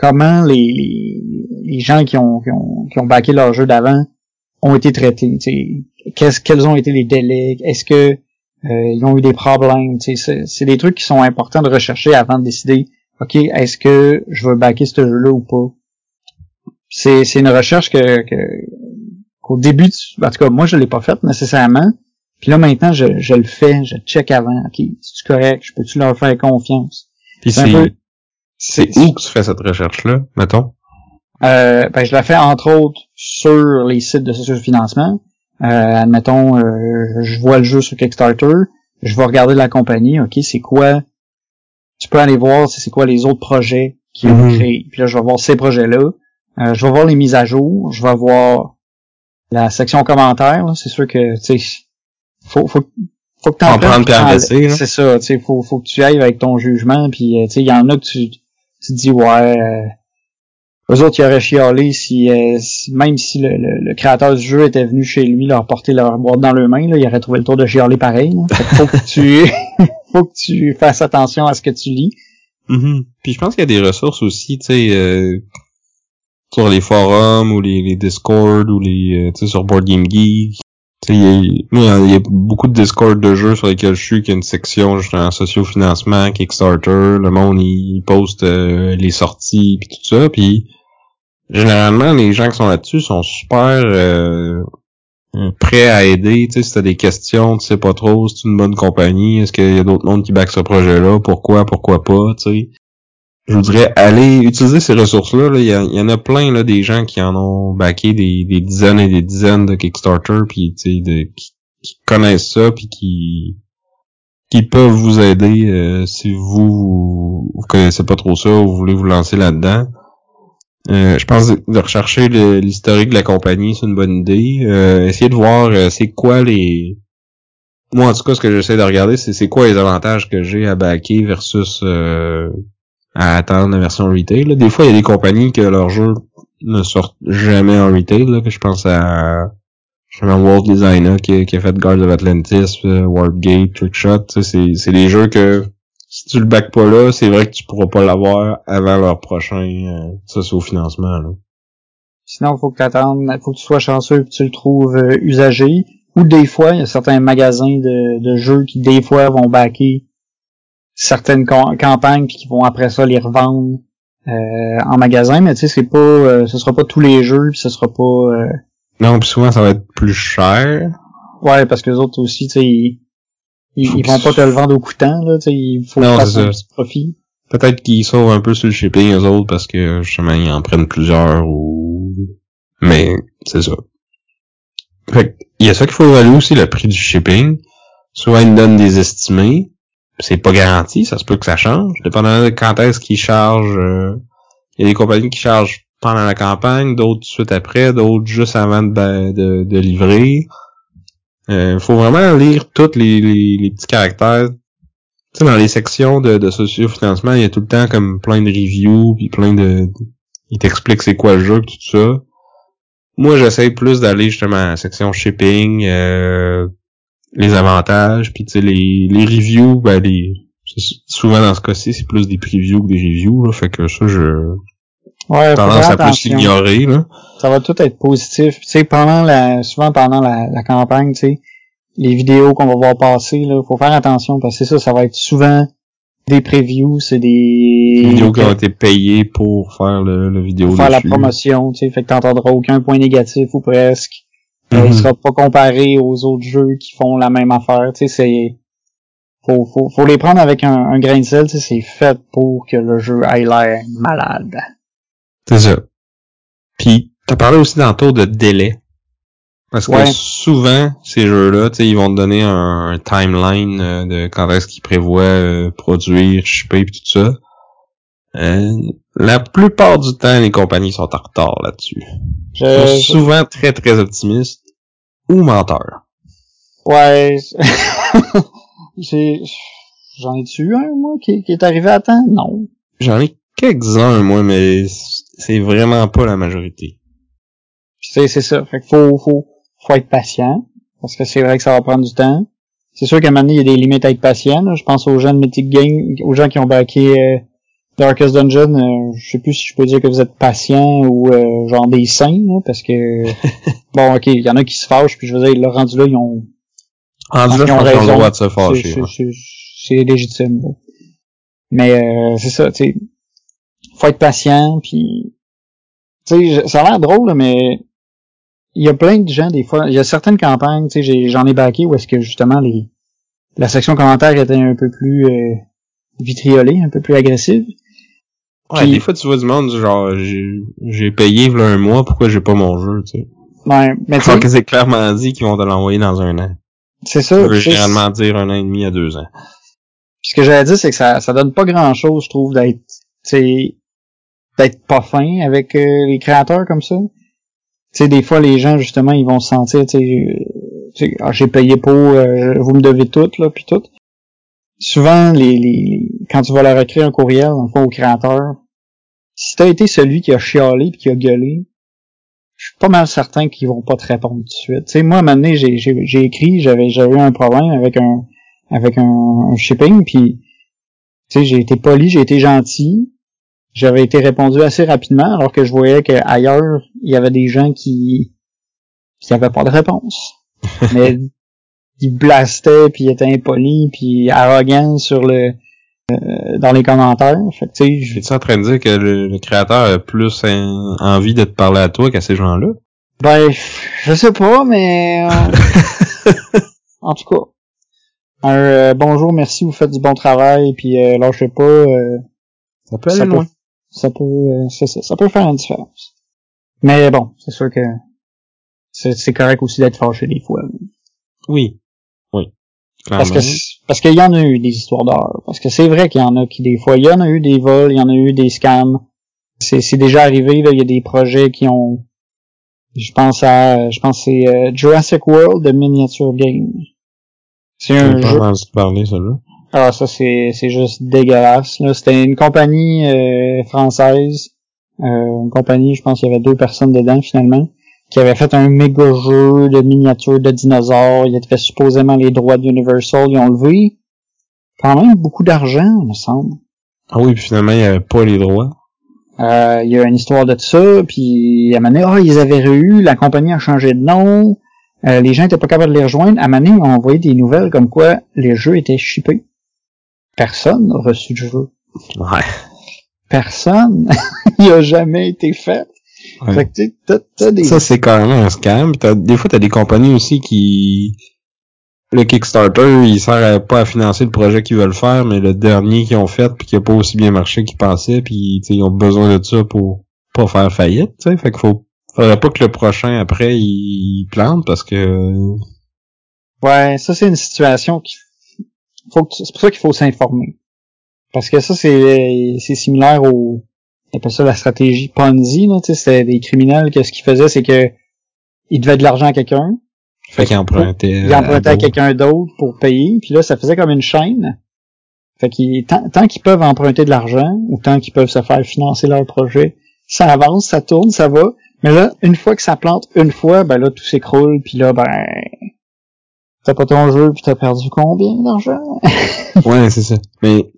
comment les, les, gens qui ont, qui ont, qui ont backé leur jeu d'avant ont été traités. Qu'est-ce, quels ont été les délais? Est-ce que euh, ils ont eu des problèmes? C'est, des trucs qui sont importants de rechercher avant de décider, OK, est-ce que je veux backer ce jeu-là ou pas? C'est, une recherche que, qu'au début, en tout cas, moi, je l'ai pas faite nécessairement. Puis là, maintenant, je, je le fais, je check avant. OK, c'est correct, je peux-tu leur faire confiance? Puis c'est, peu... c'est où que tu fais cette recherche-là, mettons? Euh, ben, je la fais entre autres sur les sites de socio-financement. Euh, admettons, euh, je vois le jeu sur Kickstarter, je vais regarder la compagnie, ok, c'est quoi, tu peux aller voir c'est quoi les autres projets qui ont mhm. créé. Puis là, je vais voir ces projets-là, euh, je vais voir les mises à jour, je vais voir la section commentaires, c'est sûr que, tu sais, faut, faut, faut que t'en prennes C'est ça, tu sais, faut, faut que tu ailles avec ton jugement, puis, tu sais, il y en a que tu, tu te dis, ouais, eux autres, ils auraient chialé si, euh, même si le, le, créateur du jeu était venu chez lui leur porter leur boîte dans leurs mains, là, il aurait trouvé le tour de chialer pareil. faut que tu [laughs] faut que tu fasses attention à ce que tu lis. Mm-hmm. Puis je pense qu'il y a des ressources aussi, tu sais, euh, sur les forums ou les, les Discord ou les, euh, sur Board Game Geek. Il y, il y, a beaucoup de Discord de jeux sur lesquels je suis, qui a une section en socio-financement, Kickstarter, le monde il poste les sorties puis tout ça, puis généralement, les gens qui sont là-dessus sont super euh, prêts à aider. Tu sais, si t'as des questions, tu sais pas trop, c'est une bonne compagnie, est-ce qu'il y a d'autres mondes qui backent ce projet-là, pourquoi, pourquoi pas, tu sais. Je voudrais aller utiliser ces ressources-là. Il y, en a plein là, des gens qui en ont backé des, dizaines et des dizaines de Kickstarter, puis de, qui, connaissent ça, puis qui qui peuvent vous aider euh, si vous vous connaissez pas trop ça ou vous voulez vous lancer là-dedans. Euh, je pense de rechercher l'historique de la compagnie, c'est une bonne idée. Euh, de voir euh, c'est quoi les... Moi, en tout cas, ce que j'essaie de regarder, c'est c'est quoi les avantages que j'ai à backer versus à attendre la version retail. Des fois, il y a des compagnies que leurs jeux ne sortent jamais en retail. Là, que je pense à je World Designer qui, qui, a fait Guards of Atlantis, Warpgate, Trickshot. C'est des jeux que si tu le back pas là, c'est vrai que tu pourras pas l'avoir avant leur prochain euh, ça c'est au financement. Là. Sinon, faut que faut que tu sois chanceux et que tu le trouves euh, usagé. Ou des fois, il y a certains magasins de, de jeux qui des fois vont backer certaines campagnes puis qui vont après ça les revendre euh, en magasin, mais tu sais, c'est pas euh, ce sera pas tous les jeux, puis ce sera pas Non, puis souvent ça va être plus cher. Ouais, parce que les autres aussi, tu sais, ils, vont pas te le vendre au coûtant, là, tu il faut faire un petit profit. Peut-être qu'ils sauvent un peu sur le shipping, eux autres, parce que, justement, ils en prennent plusieurs ou... Mais, c'est ça. Fait il y a ça qu'il faut évaluer aussi, le prix du shipping. Souvent, ils donnent des estimés. C'est pas garanti, ça se peut que ça change. Dépendant de quand est-ce qu'ils chargent... Euh, il y a des compagnies qui chargent pendant la campagne, d'autres de suite après, d'autres juste avant de, de, de livrer. Euh, faut vraiment lire tous les, les, petits caractères. Tu sais, dans les sections de, de socio-financement, il y a tout le temps comme plein de reviews, puis plein de... Il t'explique c'est quoi le jeu, tout ça. Moi, j'essaie plus d'aller justement à la section shipping, euh, les avantages, puis tu sais, les, les reviews, ben les... Souvent dans ce cas-ci, c'est plus des previews que des reviews, là, fait que ça, je... Ouais, tendance à plus l'ignorer, là ça va tout être positif. Tu sais, pendant la, souvent pendant la, la campagne, tu sais, les vidéos qu'on va voir passer, là, faut faire attention parce que ça, ça va être souvent des previews, c'est des vidéos qui ont été payées pour faire le, le vidéo pour faire la promotion, tu sais, fait que t'entendras aucun point négatif ou presque. Euh, il mhm. sera pas comparé aux autres jeux qui font la même affaire, tu sais, c'est faut, faut, faut les prendre avec un, un grain de sel, tu sais, c'est fait pour que le jeu ait l'air malade. C'est ça. Puis T'as parlé aussi tantôt de délai. Parce que souvent, ces jeux-là, ils vont te donner un, timeline euh, de quand est-ce qu'ils prévoient euh, produire, shipper et tout ça. Euh, la plupart du temps, les compagnies sont en retard là-dessus. Je... sont souvent très très optimistes ou menteurs. Ouais. [laughs] J'ai... J'en ai-tu un, moi, qui, qui est arrivé à temps? Non. J'en ai quelques-uns, moi, mais c'est vraiment pas la majorité. C'est c'est ça. Fait faut, faut faut être patient parce que c'est vrai que ça va prendre du temps. C'est sûr qu'à un moment donné, il y a des limites à être patient. Je pense aux gens de Mythic Game, aux gens qui ont backé euh, Darkest Dungeon. Euh, je sais plus si je peux dire que vous êtes patient ou euh, genre des saints, parce que [laughs] bon, ok, il y en a qui se fâchent, puis je veux dire, le rendu là, ils ont rendu là, ils ont raison. le droit de se fâcher. C'est légitime. Mais euh, c'est ça, tu sais, faut être patient, puis tu sais, ça a l'air drôle, mais il y a plein de gens des fois, il y a certaines campagnes, tu sais, j'en ai, backé où est-ce que justement les la section commentaire était un peu plus euh, vitriolée, un peu plus agressive. Ouais, des fois tu vois du monde genre j'ai payé là un mois, pourquoi j'ai pas mon jeu, tu sais? Ouais, mais tu que c'est clairement dit qu'ils vont te l'envoyer dans un an. C'est ça. Ça veut généralement dire un an et demi à deux ans. Puis ce que j'allais dire, c'est que ça, ça donne pas grand chose, je trouve, d'être, d'être pas fin avec euh, les créateurs comme ça tu sais, des fois, les gens, justement, ils vont se sentir, tu sais, ah, j'ai payé pour, euh, vous me devez tout, là, puis tout. Souvent, les, les, quand tu vas leur écrire un courriel, fois, au créateur, si t'as été celui qui a chialé puis qui a gueulé, je suis pas mal certain qu'ils vont pas te répondre tout de suite. Tu sais, moi, à un moment donné, j'ai, j'ai, écrit, j'avais, j'avais eu un problème avec un, avec un, shipping, puis, tu sais, j'ai été poli, j'ai été gentil, j'avais été répondu assez rapidement, alors que je voyais qu'ailleurs, il y avait des gens qui qui avaient pas de réponse. [laughs] Mais ils blastaient, puis ils étaient impolis, puis arrogants sur le euh, dans les commentaires. Fait que, tu sais, es en train de dire que le, créateur a plus envie de te parler à toi qu'à ces gens-là? Ben, je sais pas, mais euh, [laughs] en tout cas, un euh, bonjour, merci, vous faites du bon travail, puis euh, lâchez pas. ça peut aller loin ça peut, euh, ça, ça peut faire une différence. Mais bon, c'est sûr que c'est correct aussi d'être fâché des fois. Oui. Parce que parce qu'il y en a eu des histoires d'or. Parce que c'est vrai qu'il y en a qui des fois, il y en a eu des vols, il y en a eu des scams. C'est déjà arrivé, là, il y a des projets qui ont je pense à je pense c'est euh, Jurassic World de Miniature Game. C'est un jeu. parler, ça, là. Ah, ça c'est c'est juste dégueulasse. Là, c'était une compagnie euh, française, euh, une compagnie, je pense qu'il y avait deux personnes dedans finalement, qui avait fait un méga jeu de miniatures de dinosaures. Il avait fait supposément les droits d'Universal. Ils ont levé quand même beaucoup d'argent, me semble. Ah oui, puis finalement il n'y avait pas les droits. Euh, il y a une histoire de ça, puis à un moment donné, ah, ils avaient eu, la compagnie a changé de nom, euh, les gens étaient pas capables de les rejoindre. À un moment donné, ils ont envoyé des nouvelles comme quoi les jeux étaient shippés personne n'a reçu de jeu. Ouais. Personne. [laughs] Il a jamais été fait. Fait que, des... Ça, c'est carrément un scam. des fois, t'as des compagnies aussi qui... Le Kickstarter, il sert pas à financer le projet qu'ils veulent faire, mais le dernier qu'ils ont fait puis qui a pas aussi bien marché qu'ils pensaient, puis ils ont besoin de ça pour pas faire faillite, sais. Fait qu'il faut faudrait pas que le prochain après il plante parce que Ouais, ça c'est une situation qui c'est pour ça qu'il faut s'informer. Parce que ça, c'est, c'est similaire au, on appelle ça la stratégie Ponzi, là, tu sais, c'était des criminels que ce qu'ils faisaient, c'est que, ils devaient de l'argent à quelqu'un. Fait qu'ils empruntaient. Ils empruntaient à, quelqu'un d'autre pour payer, puis là, ça faisait comme une chaîne. Fait qu'ils, tant, tant qu'ils peuvent emprunter de l'argent, ou tant qu'ils peuvent se faire financer leur projet, ça avance, ça tourne, ça va. Mais là, une fois que ça plante une fois, ben là, tout s'écroule, puis là, ben, t'as pas ton jeu puis t'as perdu combien d'argent? [laughs] ouais, c'est ça. Mais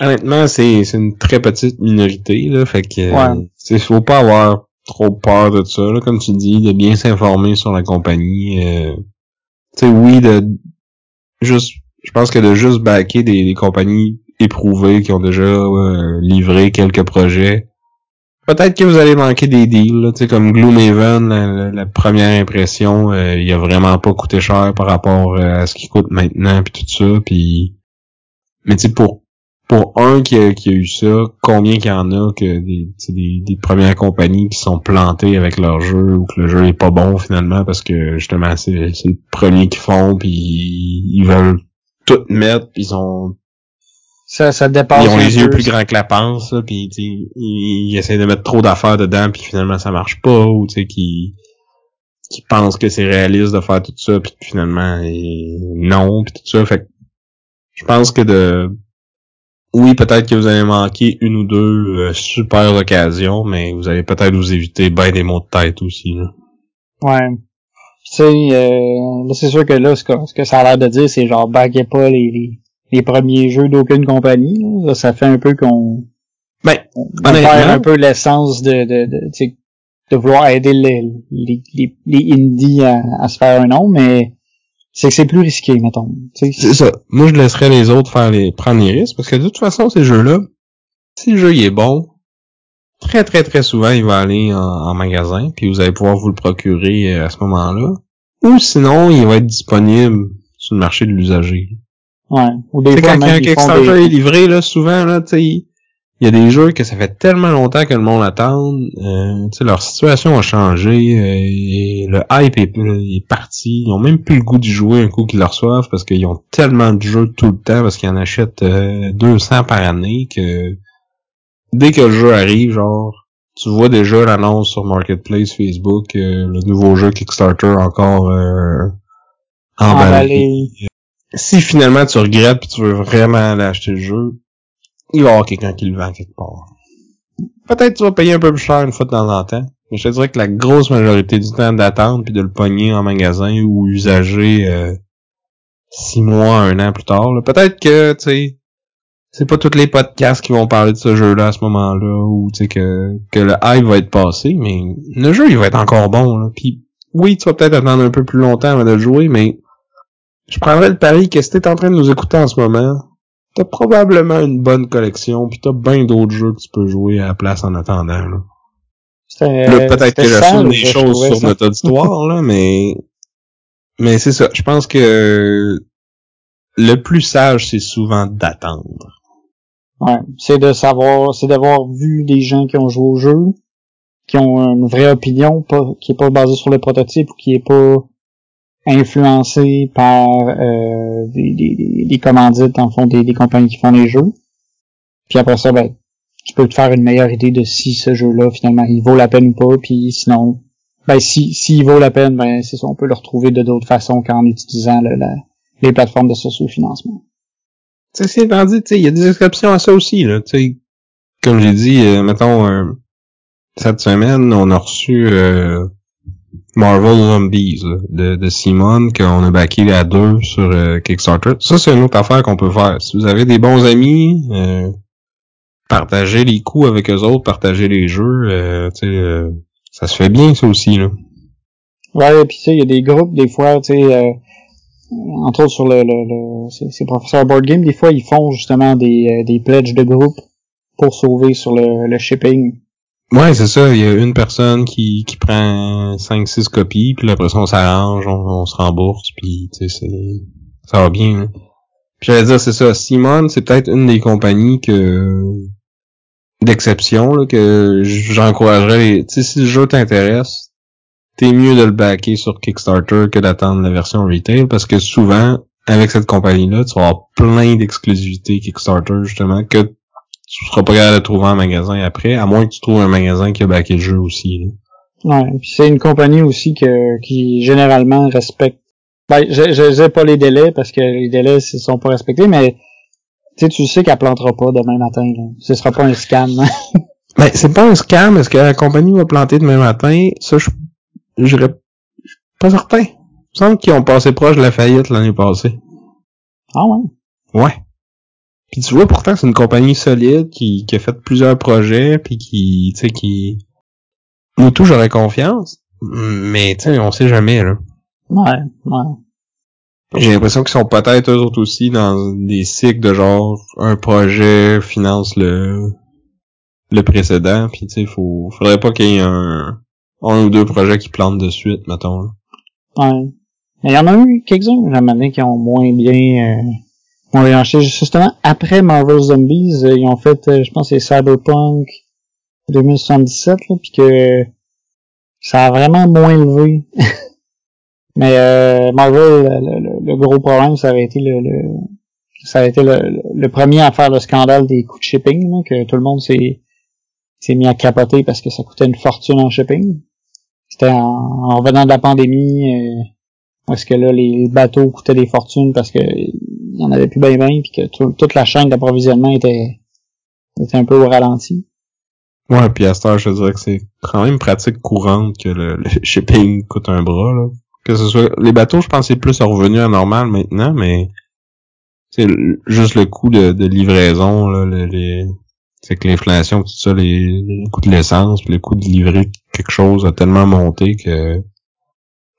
honnêtement, c'est c'est une très petite minorité là, fait que ouais. faut pas avoir trop peur de ça là, comme tu dis, de bien s'informer sur la compagnie. Euh, tu sais, oui, de juste, je pense que de juste backer des, des compagnies éprouvées qui ont déjà euh, livré quelques projets, Peut-être que vous allez manquer des deals, là, comme Gloomhaven, la, la, première impression, euh, il a vraiment pas coûté cher par rapport euh, à ce qu'il coûte maintenant puis tout ça, puis mais tu sais pour pour un qui a, qui a eu ça, combien qu'il y en a que des, des, des premières compagnies qui sont plantées avec leur jeu ou que le jeu est pas bon finalement parce que justement c'est le premier qu'ils font puis ils veulent tout mettre puis ils ont ça, ça dépasse. Ils ont les yeux plus grands que la pince, puis ils, ils essaient de mettre trop d'affaires dedans, puis finalement ça marche pas, ou tu sais, qui qui pensent que c'est réaliste de faire tout ça, puis finalement non, puis tout ça. Fait je pense que de oui, peut-être que vous allez manquer une ou deux euh, super occasions, mais vous allez peut-être vous éviter bien des mots de tête aussi. Là. Ouais. Tu sais, euh, c'est sûr que là, ce que, ça a l'air de dire, c'est genre baguez pas les, les, premiers jeux d'aucune compagnie. Là. Ça fait un peu qu'on ben, on, perd un peu l'essence de, de, de, de, vouloir aider les, les, les, indies à, à, se faire un nom, mais c'est que c'est plus risqué, mettons. C'est ça. Moi, je laisserais les autres faire les prendre les risques, parce que de toute façon, ces jeux-là, si le jeu il est bon, très très très souvent, il va aller en, magasin, puis vous allez pouvoir vous le procurer euh, à ce moment-là. Ou sinon, il va être disponible sur le marché de l'usager. Ouais. Ou des fois, quand, quand Kickstarter est livré, là, souvent, là, tu sais, il y a des jeux que ça fait tellement longtemps que le monde attend. Euh, leur situation a changé. Euh, et le hype est, parti. Ils ont même plus le goût d'y jouer un coup qu'ils le reçoivent parce qu'ils ont tellement de jeux tout le temps parce qu'ils en achètent 200 euh, par année que dès que le jeu arrive, genre, tu vois déjà l'annonce sur Marketplace, Facebook, euh, le nouveau jeu Kickstarter encore emballé. Si finalement tu regrettes et tu veux vraiment aller acheter le jeu, il va y avoir quelqu'un qui le vend quelque part. Peut-être tu vas payer un peu plus cher une fois de temps en temps. Mais je te dirais que la grosse majorité du temps d'attendre puis de le pogner en magasin ou usager euh, six mois, un an plus tard. Peut-être que, tu sais, c'est pas tous les podcasts qui vont parler de ce jeu-là à ce moment-là ou tu sais que, que le hype va être passé, mais le jeu il va être encore bon. Là. Puis oui, tu vas peut-être attendre un peu plus longtemps avant de le jouer, mais je prendrais le pari que si t'es en train de nous écouter en ce moment, t'as probablement une bonne collection, puis t'as bien d'autres jeux que tu peux jouer à la place en attendant. Là. peut-être que j'assume des choses sur notre auditoire, là, mais mais c'est ça. Je pense que le plus sage, c'est souvent d'attendre. Ouais, c'est de savoir, c'est d'avoir vu des gens qui ont joué au jeu, qui ont une vraie opinion, pas, qui est pas basée sur le prototype ou qui est pas influencé par euh, des, des, des, commandites en fond des, des, compagnies qui font les jeux. Puis après ça, ben, tu peux te faire une meilleure idée de si ce jeu-là, finalement, il vaut la peine ou pas, puis sinon, ben si s'il vaut la peine, ben c'est ça, on peut le retrouver de d'autres façons qu'en utilisant la, les plateformes de socio-financement. C'est étant dit, il y a des exceptions à ça aussi, là. sais comme j'ai dit, euh, mettons, euh, cette semaine, on a reçu euh, Marvel Zombies de, de Simon qu'on a backé à deux sur euh, Kickstarter. Ça, c'est une autre affaire qu'on peut faire. Si vous avez des bons amis, euh, partagez les coups avec eux autres, partagez les jeux. Euh, euh, ça se fait bien, ça aussi. Là. Ouais, puis tu sais, il y a des groupes, des fois, tu sais, entre autres sur le, le, le c'est professeur Board Game, des fois, ils font justement des, des pledges de groupe pour sauver sur le, le shipping. Ouais, c'est ça. Il y a une personne qui, qui prend 5-6 copies, puis après ça, on s'arrange, on, se rembourse, puis tu sais, ça va bien. Hein. Puis j'allais dire, c'est ça. Simon, c'est peut-être une des compagnies que d'exception que j'encouragerais. Tu sais, si le jeu t'intéresse, t'es mieux de le backer sur Kickstarter que d'attendre la version retail, parce que souvent, avec cette compagnie-là, tu vas avoir plein d'exclusivité Kickstarter, justement, que tu seras pas capable de trouver en magasin après, à moins que tu trouves un magasin qui a backé le jeu aussi. Ouais, puis c'est une compagnie aussi que, qui généralement respecte. Ben, je, je sais pas les délais parce que les délais ne sont pas respectés, mais tu sais, tu sais qu'elle plantera pas demain matin. Là. Ce sera pas un scam. [laughs] ben, c'est pas un scam, est-ce que la compagnie va planter demain matin? Ça, je dirais pas certain. Il me semble qu'ils ont passé proche de la faillite l'année passée. Ah ouais? Ouais. Puis tu vois pourtant c'est une compagnie solide qui, qui a fait plusieurs projets puis qui tu sais qui nous tout j'aurais confiance mais tu sais on sait jamais là. Ouais, ouais. J'ai l'impression qu'ils sont peut-être eux autres aussi dans des cycles de genre un projet finance le le précédent puis tu sais faut faudrait pas qu'il y ait un un ou deux projets qui plantent de suite mettons. Ouais. Mais il y en a eu quelques-uns à qui ont moins bien euh on les acheté justement après Marvel Zombies, euh, ils ont fait, euh, je pense, c'est Cyberpunk 2077, là, puis que ça a vraiment moins levé. [laughs] Mais euh, Marvel, le, gros problème, ça avait été le, ça a été le, premier à faire le scandale des coûts de shipping, que tout le monde s'est s'est mis à capoter parce que ça coûtait une fortune en shipping. C'était en, en revenant de la pandémie, euh, est-ce que là les bateaux coûtaient des fortunes parce que il y en avait plus bien bien puis que toute la chaîne d'approvisionnement était était un peu au ralenti. Ouais, puis à ce temps, je dirais que c'est quand même pratique courante que le, [laughs] shipping coûte un bras là. Que ce soit les bateaux, je pense c'est plus revenu à normal maintenant, mais c'est juste le coût de, livraison là, les, c'est que l'inflation tout ça, les, les coûts de l'essence, le coût de livrer quelque chose a tellement monté que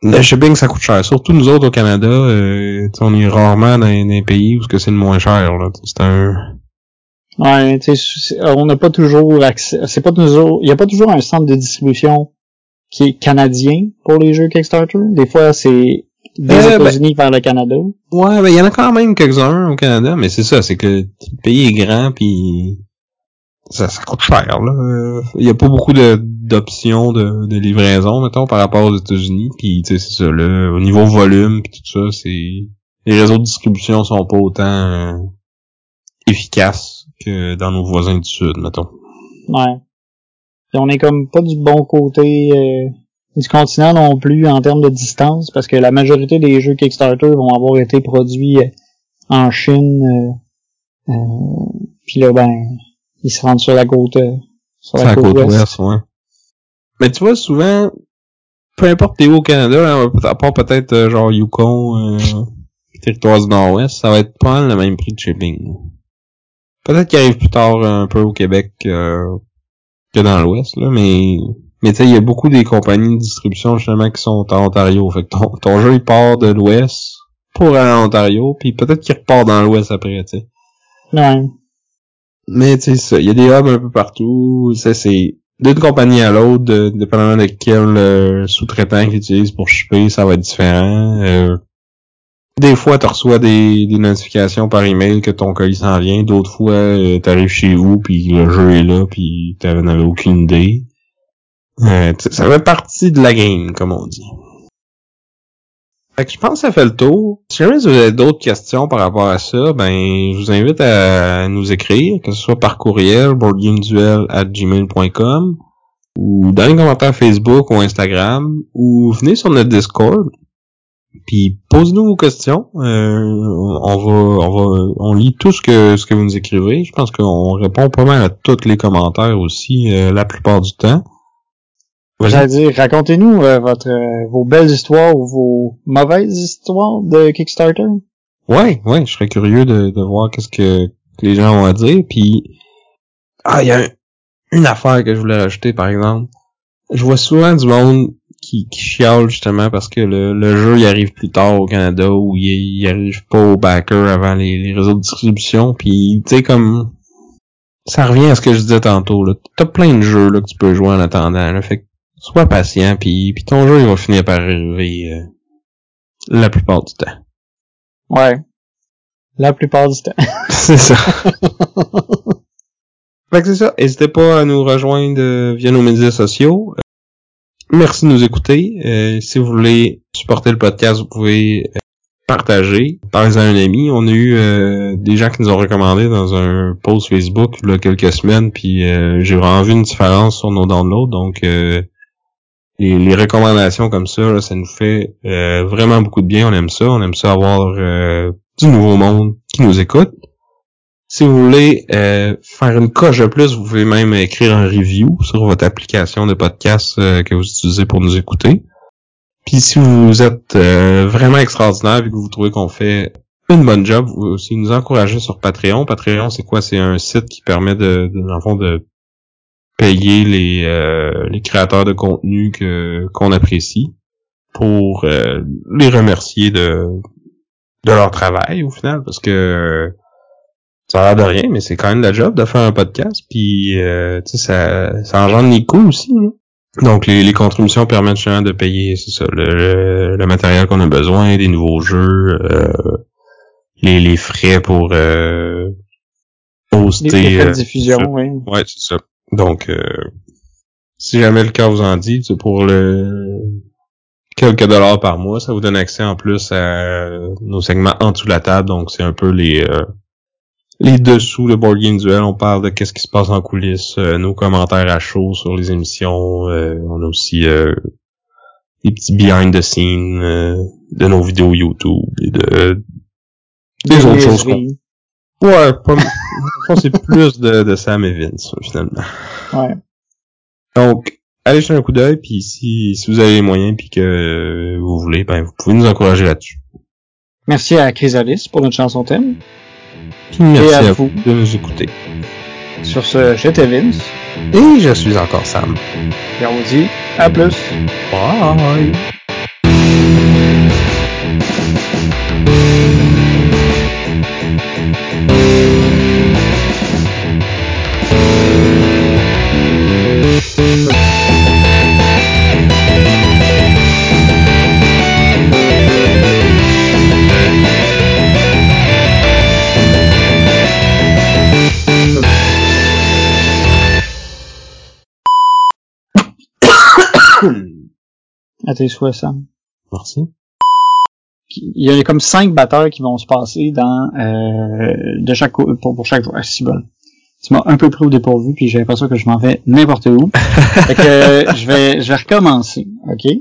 le shipping, ça coûte cher. Surtout nous autres au Canada, euh, on est rarement dans, un pays où c'est le moins cher. C'est un... Ouais, on n'a pas toujours accès. C'est pas toujours. Il n'y a pas toujours un centre de distribution qui est canadien pour les jeux Kickstarter. Des fois, c'est des euh, ben États-Unis vers le Canada. Ouais, ben il y en a quand même quelques-uns au Canada, mais c'est ça, c'est que le pays est grand puis ça, ça coûte cher là. Il y a pas beaucoup de d'options de, de livraison mettons par rapport aux États-Unis puis tu sais c'est ça là, au niveau volume puis tout ça c'est les réseaux de distribution sont pas autant euh, efficaces que dans nos voisins du sud mettons. Ouais. Et on est comme pas du bon côté euh, du continent non plus en termes de distance parce que la majorité des jeux Kickstarter vont avoir été produits euh, en Chine euh, puis là ben ils se rendent sur la côte, euh, sur la, côte, ouest. ouais. Mais tu vois, souvent, peu importe t'es où au Canada, hein, à part peut-être euh, genre Yukon, euh, territoire du Nord-Ouest, ça va être pas le même prix de shipping. Peut-être qu'il arrive plus tard un peu au Québec euh, que dans l'Ouest, là, mais mais tu sais, il y a beaucoup des compagnies de distribution justement qui sont en Ontario. Fait que ton, ton jeu il part de l'Ouest pour aller en Ontario, puis peut-être qu'il repart dans l'Ouest après, tu sais. Ouais. Mais tu sais, il y a des hubs un peu partout. C'est d'une compagnie à l'autre, de, dépendamment de quel euh, sous-traitant qu'ils utilisent pour shipper, ça va être différent. Euh, des fois, tu reçois des, des, notifications par email que ton colis s'en vient. D'autres fois, euh, tu arrives chez vous, puis le jeu est là, puis tu n'avais aucune idée. ça fait partie de la game, comme on dit je pense que ça fait le tour. Si jamais vous avez d'autres questions par rapport à ça, ben je vous invite à nous écrire, que ce soit par courriel, boardgameduel@gmail.com ou dans les commentaires Facebook ou Instagram, ou venez sur notre Discord. Puis posez-nous vos questions. Euh, on va, on va, on lit tout ce que ce que vous nous écrivez. Je pense qu'on répond pas mal à tous les commentaires aussi euh, la plupart du temps. J'allais dire, racontez-nous euh, votre euh, vos belles histoires ou vos mauvaises histoires de Kickstarter. Ouais, ouais, je serais curieux de, de voir qu'est-ce que, les gens ont à dire. Puis, ah, il y a une affaire que je voulais rajouter, par exemple. Je vois souvent du monde qui, qui chiale justement parce que le, le jeu il arrive plus tard au Canada ou il, il arrive pas au backer avant les, les réseaux de distribution. Puis, tu sais, comme ça revient à ce que je disais tantôt. Là. T'as plein de jeux là, que tu peux jouer en attendant. Là. Fait sois patient, puis, puis ton jeu il va finir par arriver euh, la plupart du temps. Ouais. La plupart du temps. [laughs] [laughs] c'est ça. fait que c'est ça. N'hésitez pas à nous rejoindre euh, via nos médias sociaux. Merci de nous écouter. Euh, si vous voulez supporter le podcast, vous pouvez partager, parler à un ami. On a eu des gens qui nous ont recommandé dans un post Facebook il y a quelques semaines, puis j'ai vraiment vu une différence sur nos downloads. Donc les, recommandations comme ça, ça nous fait euh, vraiment beaucoup de bien. On aime ça. On aime ça avoir euh, du nouveau monde qui nous écoute. Si vous voulez euh, faire une coche de plus, vous pouvez même écrire un review sur votre application de podcast que vous utilisez pour nous écouter. Puis si vous êtes vraiment extraordinaire et que vous trouvez qu'on fait une bonne job, vous aussi nous encourager sur Patreon. Patreon, c'est quoi? C'est un site qui permet de, de, dans le fond, de payer les, euh, les créateurs de contenu que qu'on apprécie pour euh, les remercier de de leur travail au final parce que ça a l'air de rien mais c'est quand même la job de faire un podcast puis euh, ça ça engendre les coûts aussi donc les, les contributions permettent justement de payer c'est ça le, le, matériel qu'on a besoin des nouveaux jeux les, les frais pour euh, poster les frais de diffusion oui. Ouais c'est ça donc, euh, si jamais le cas vous en dit, c'est pour le quelques dollars par mois, ça vous donne accès en plus à nos segments en dessous de la table. Donc, c'est un peu les euh, les dessous de Board Game Duel. On parle de qu'est-ce qui se passe en coulisses, euh, nos commentaires à chaud sur les émissions. on a aussi des petits behind the scenes de nos vidéos YouTube et de Des autres choses qu'on... Ouais, pas... je pense c'est plus de, de Sam et Vince, finalement. Ouais. Donc, allez jeter un coup d'œil, puis si, si vous avez les moyens, puis que vous voulez, ben vous pouvez nous encourager là-dessus. Merci à Chrysalis pour notre chanson thème. Puis merci à, vous de nous écouter. Sur ce, j'étais Vince. Et je suis encore Sam. Et on vous dit à plus. Bye. À tes souhaits, Sam. Merci. Il y a comme cinq batteurs qui vont se passer dans euh, de chaque pour, pour chaque joueur. Si bon. Tu m'as un peu pris au dépourvu, puis j'ai l'impression que je m'en vais n'importe où. [laughs] fait que je vais je vais recommencer, ok?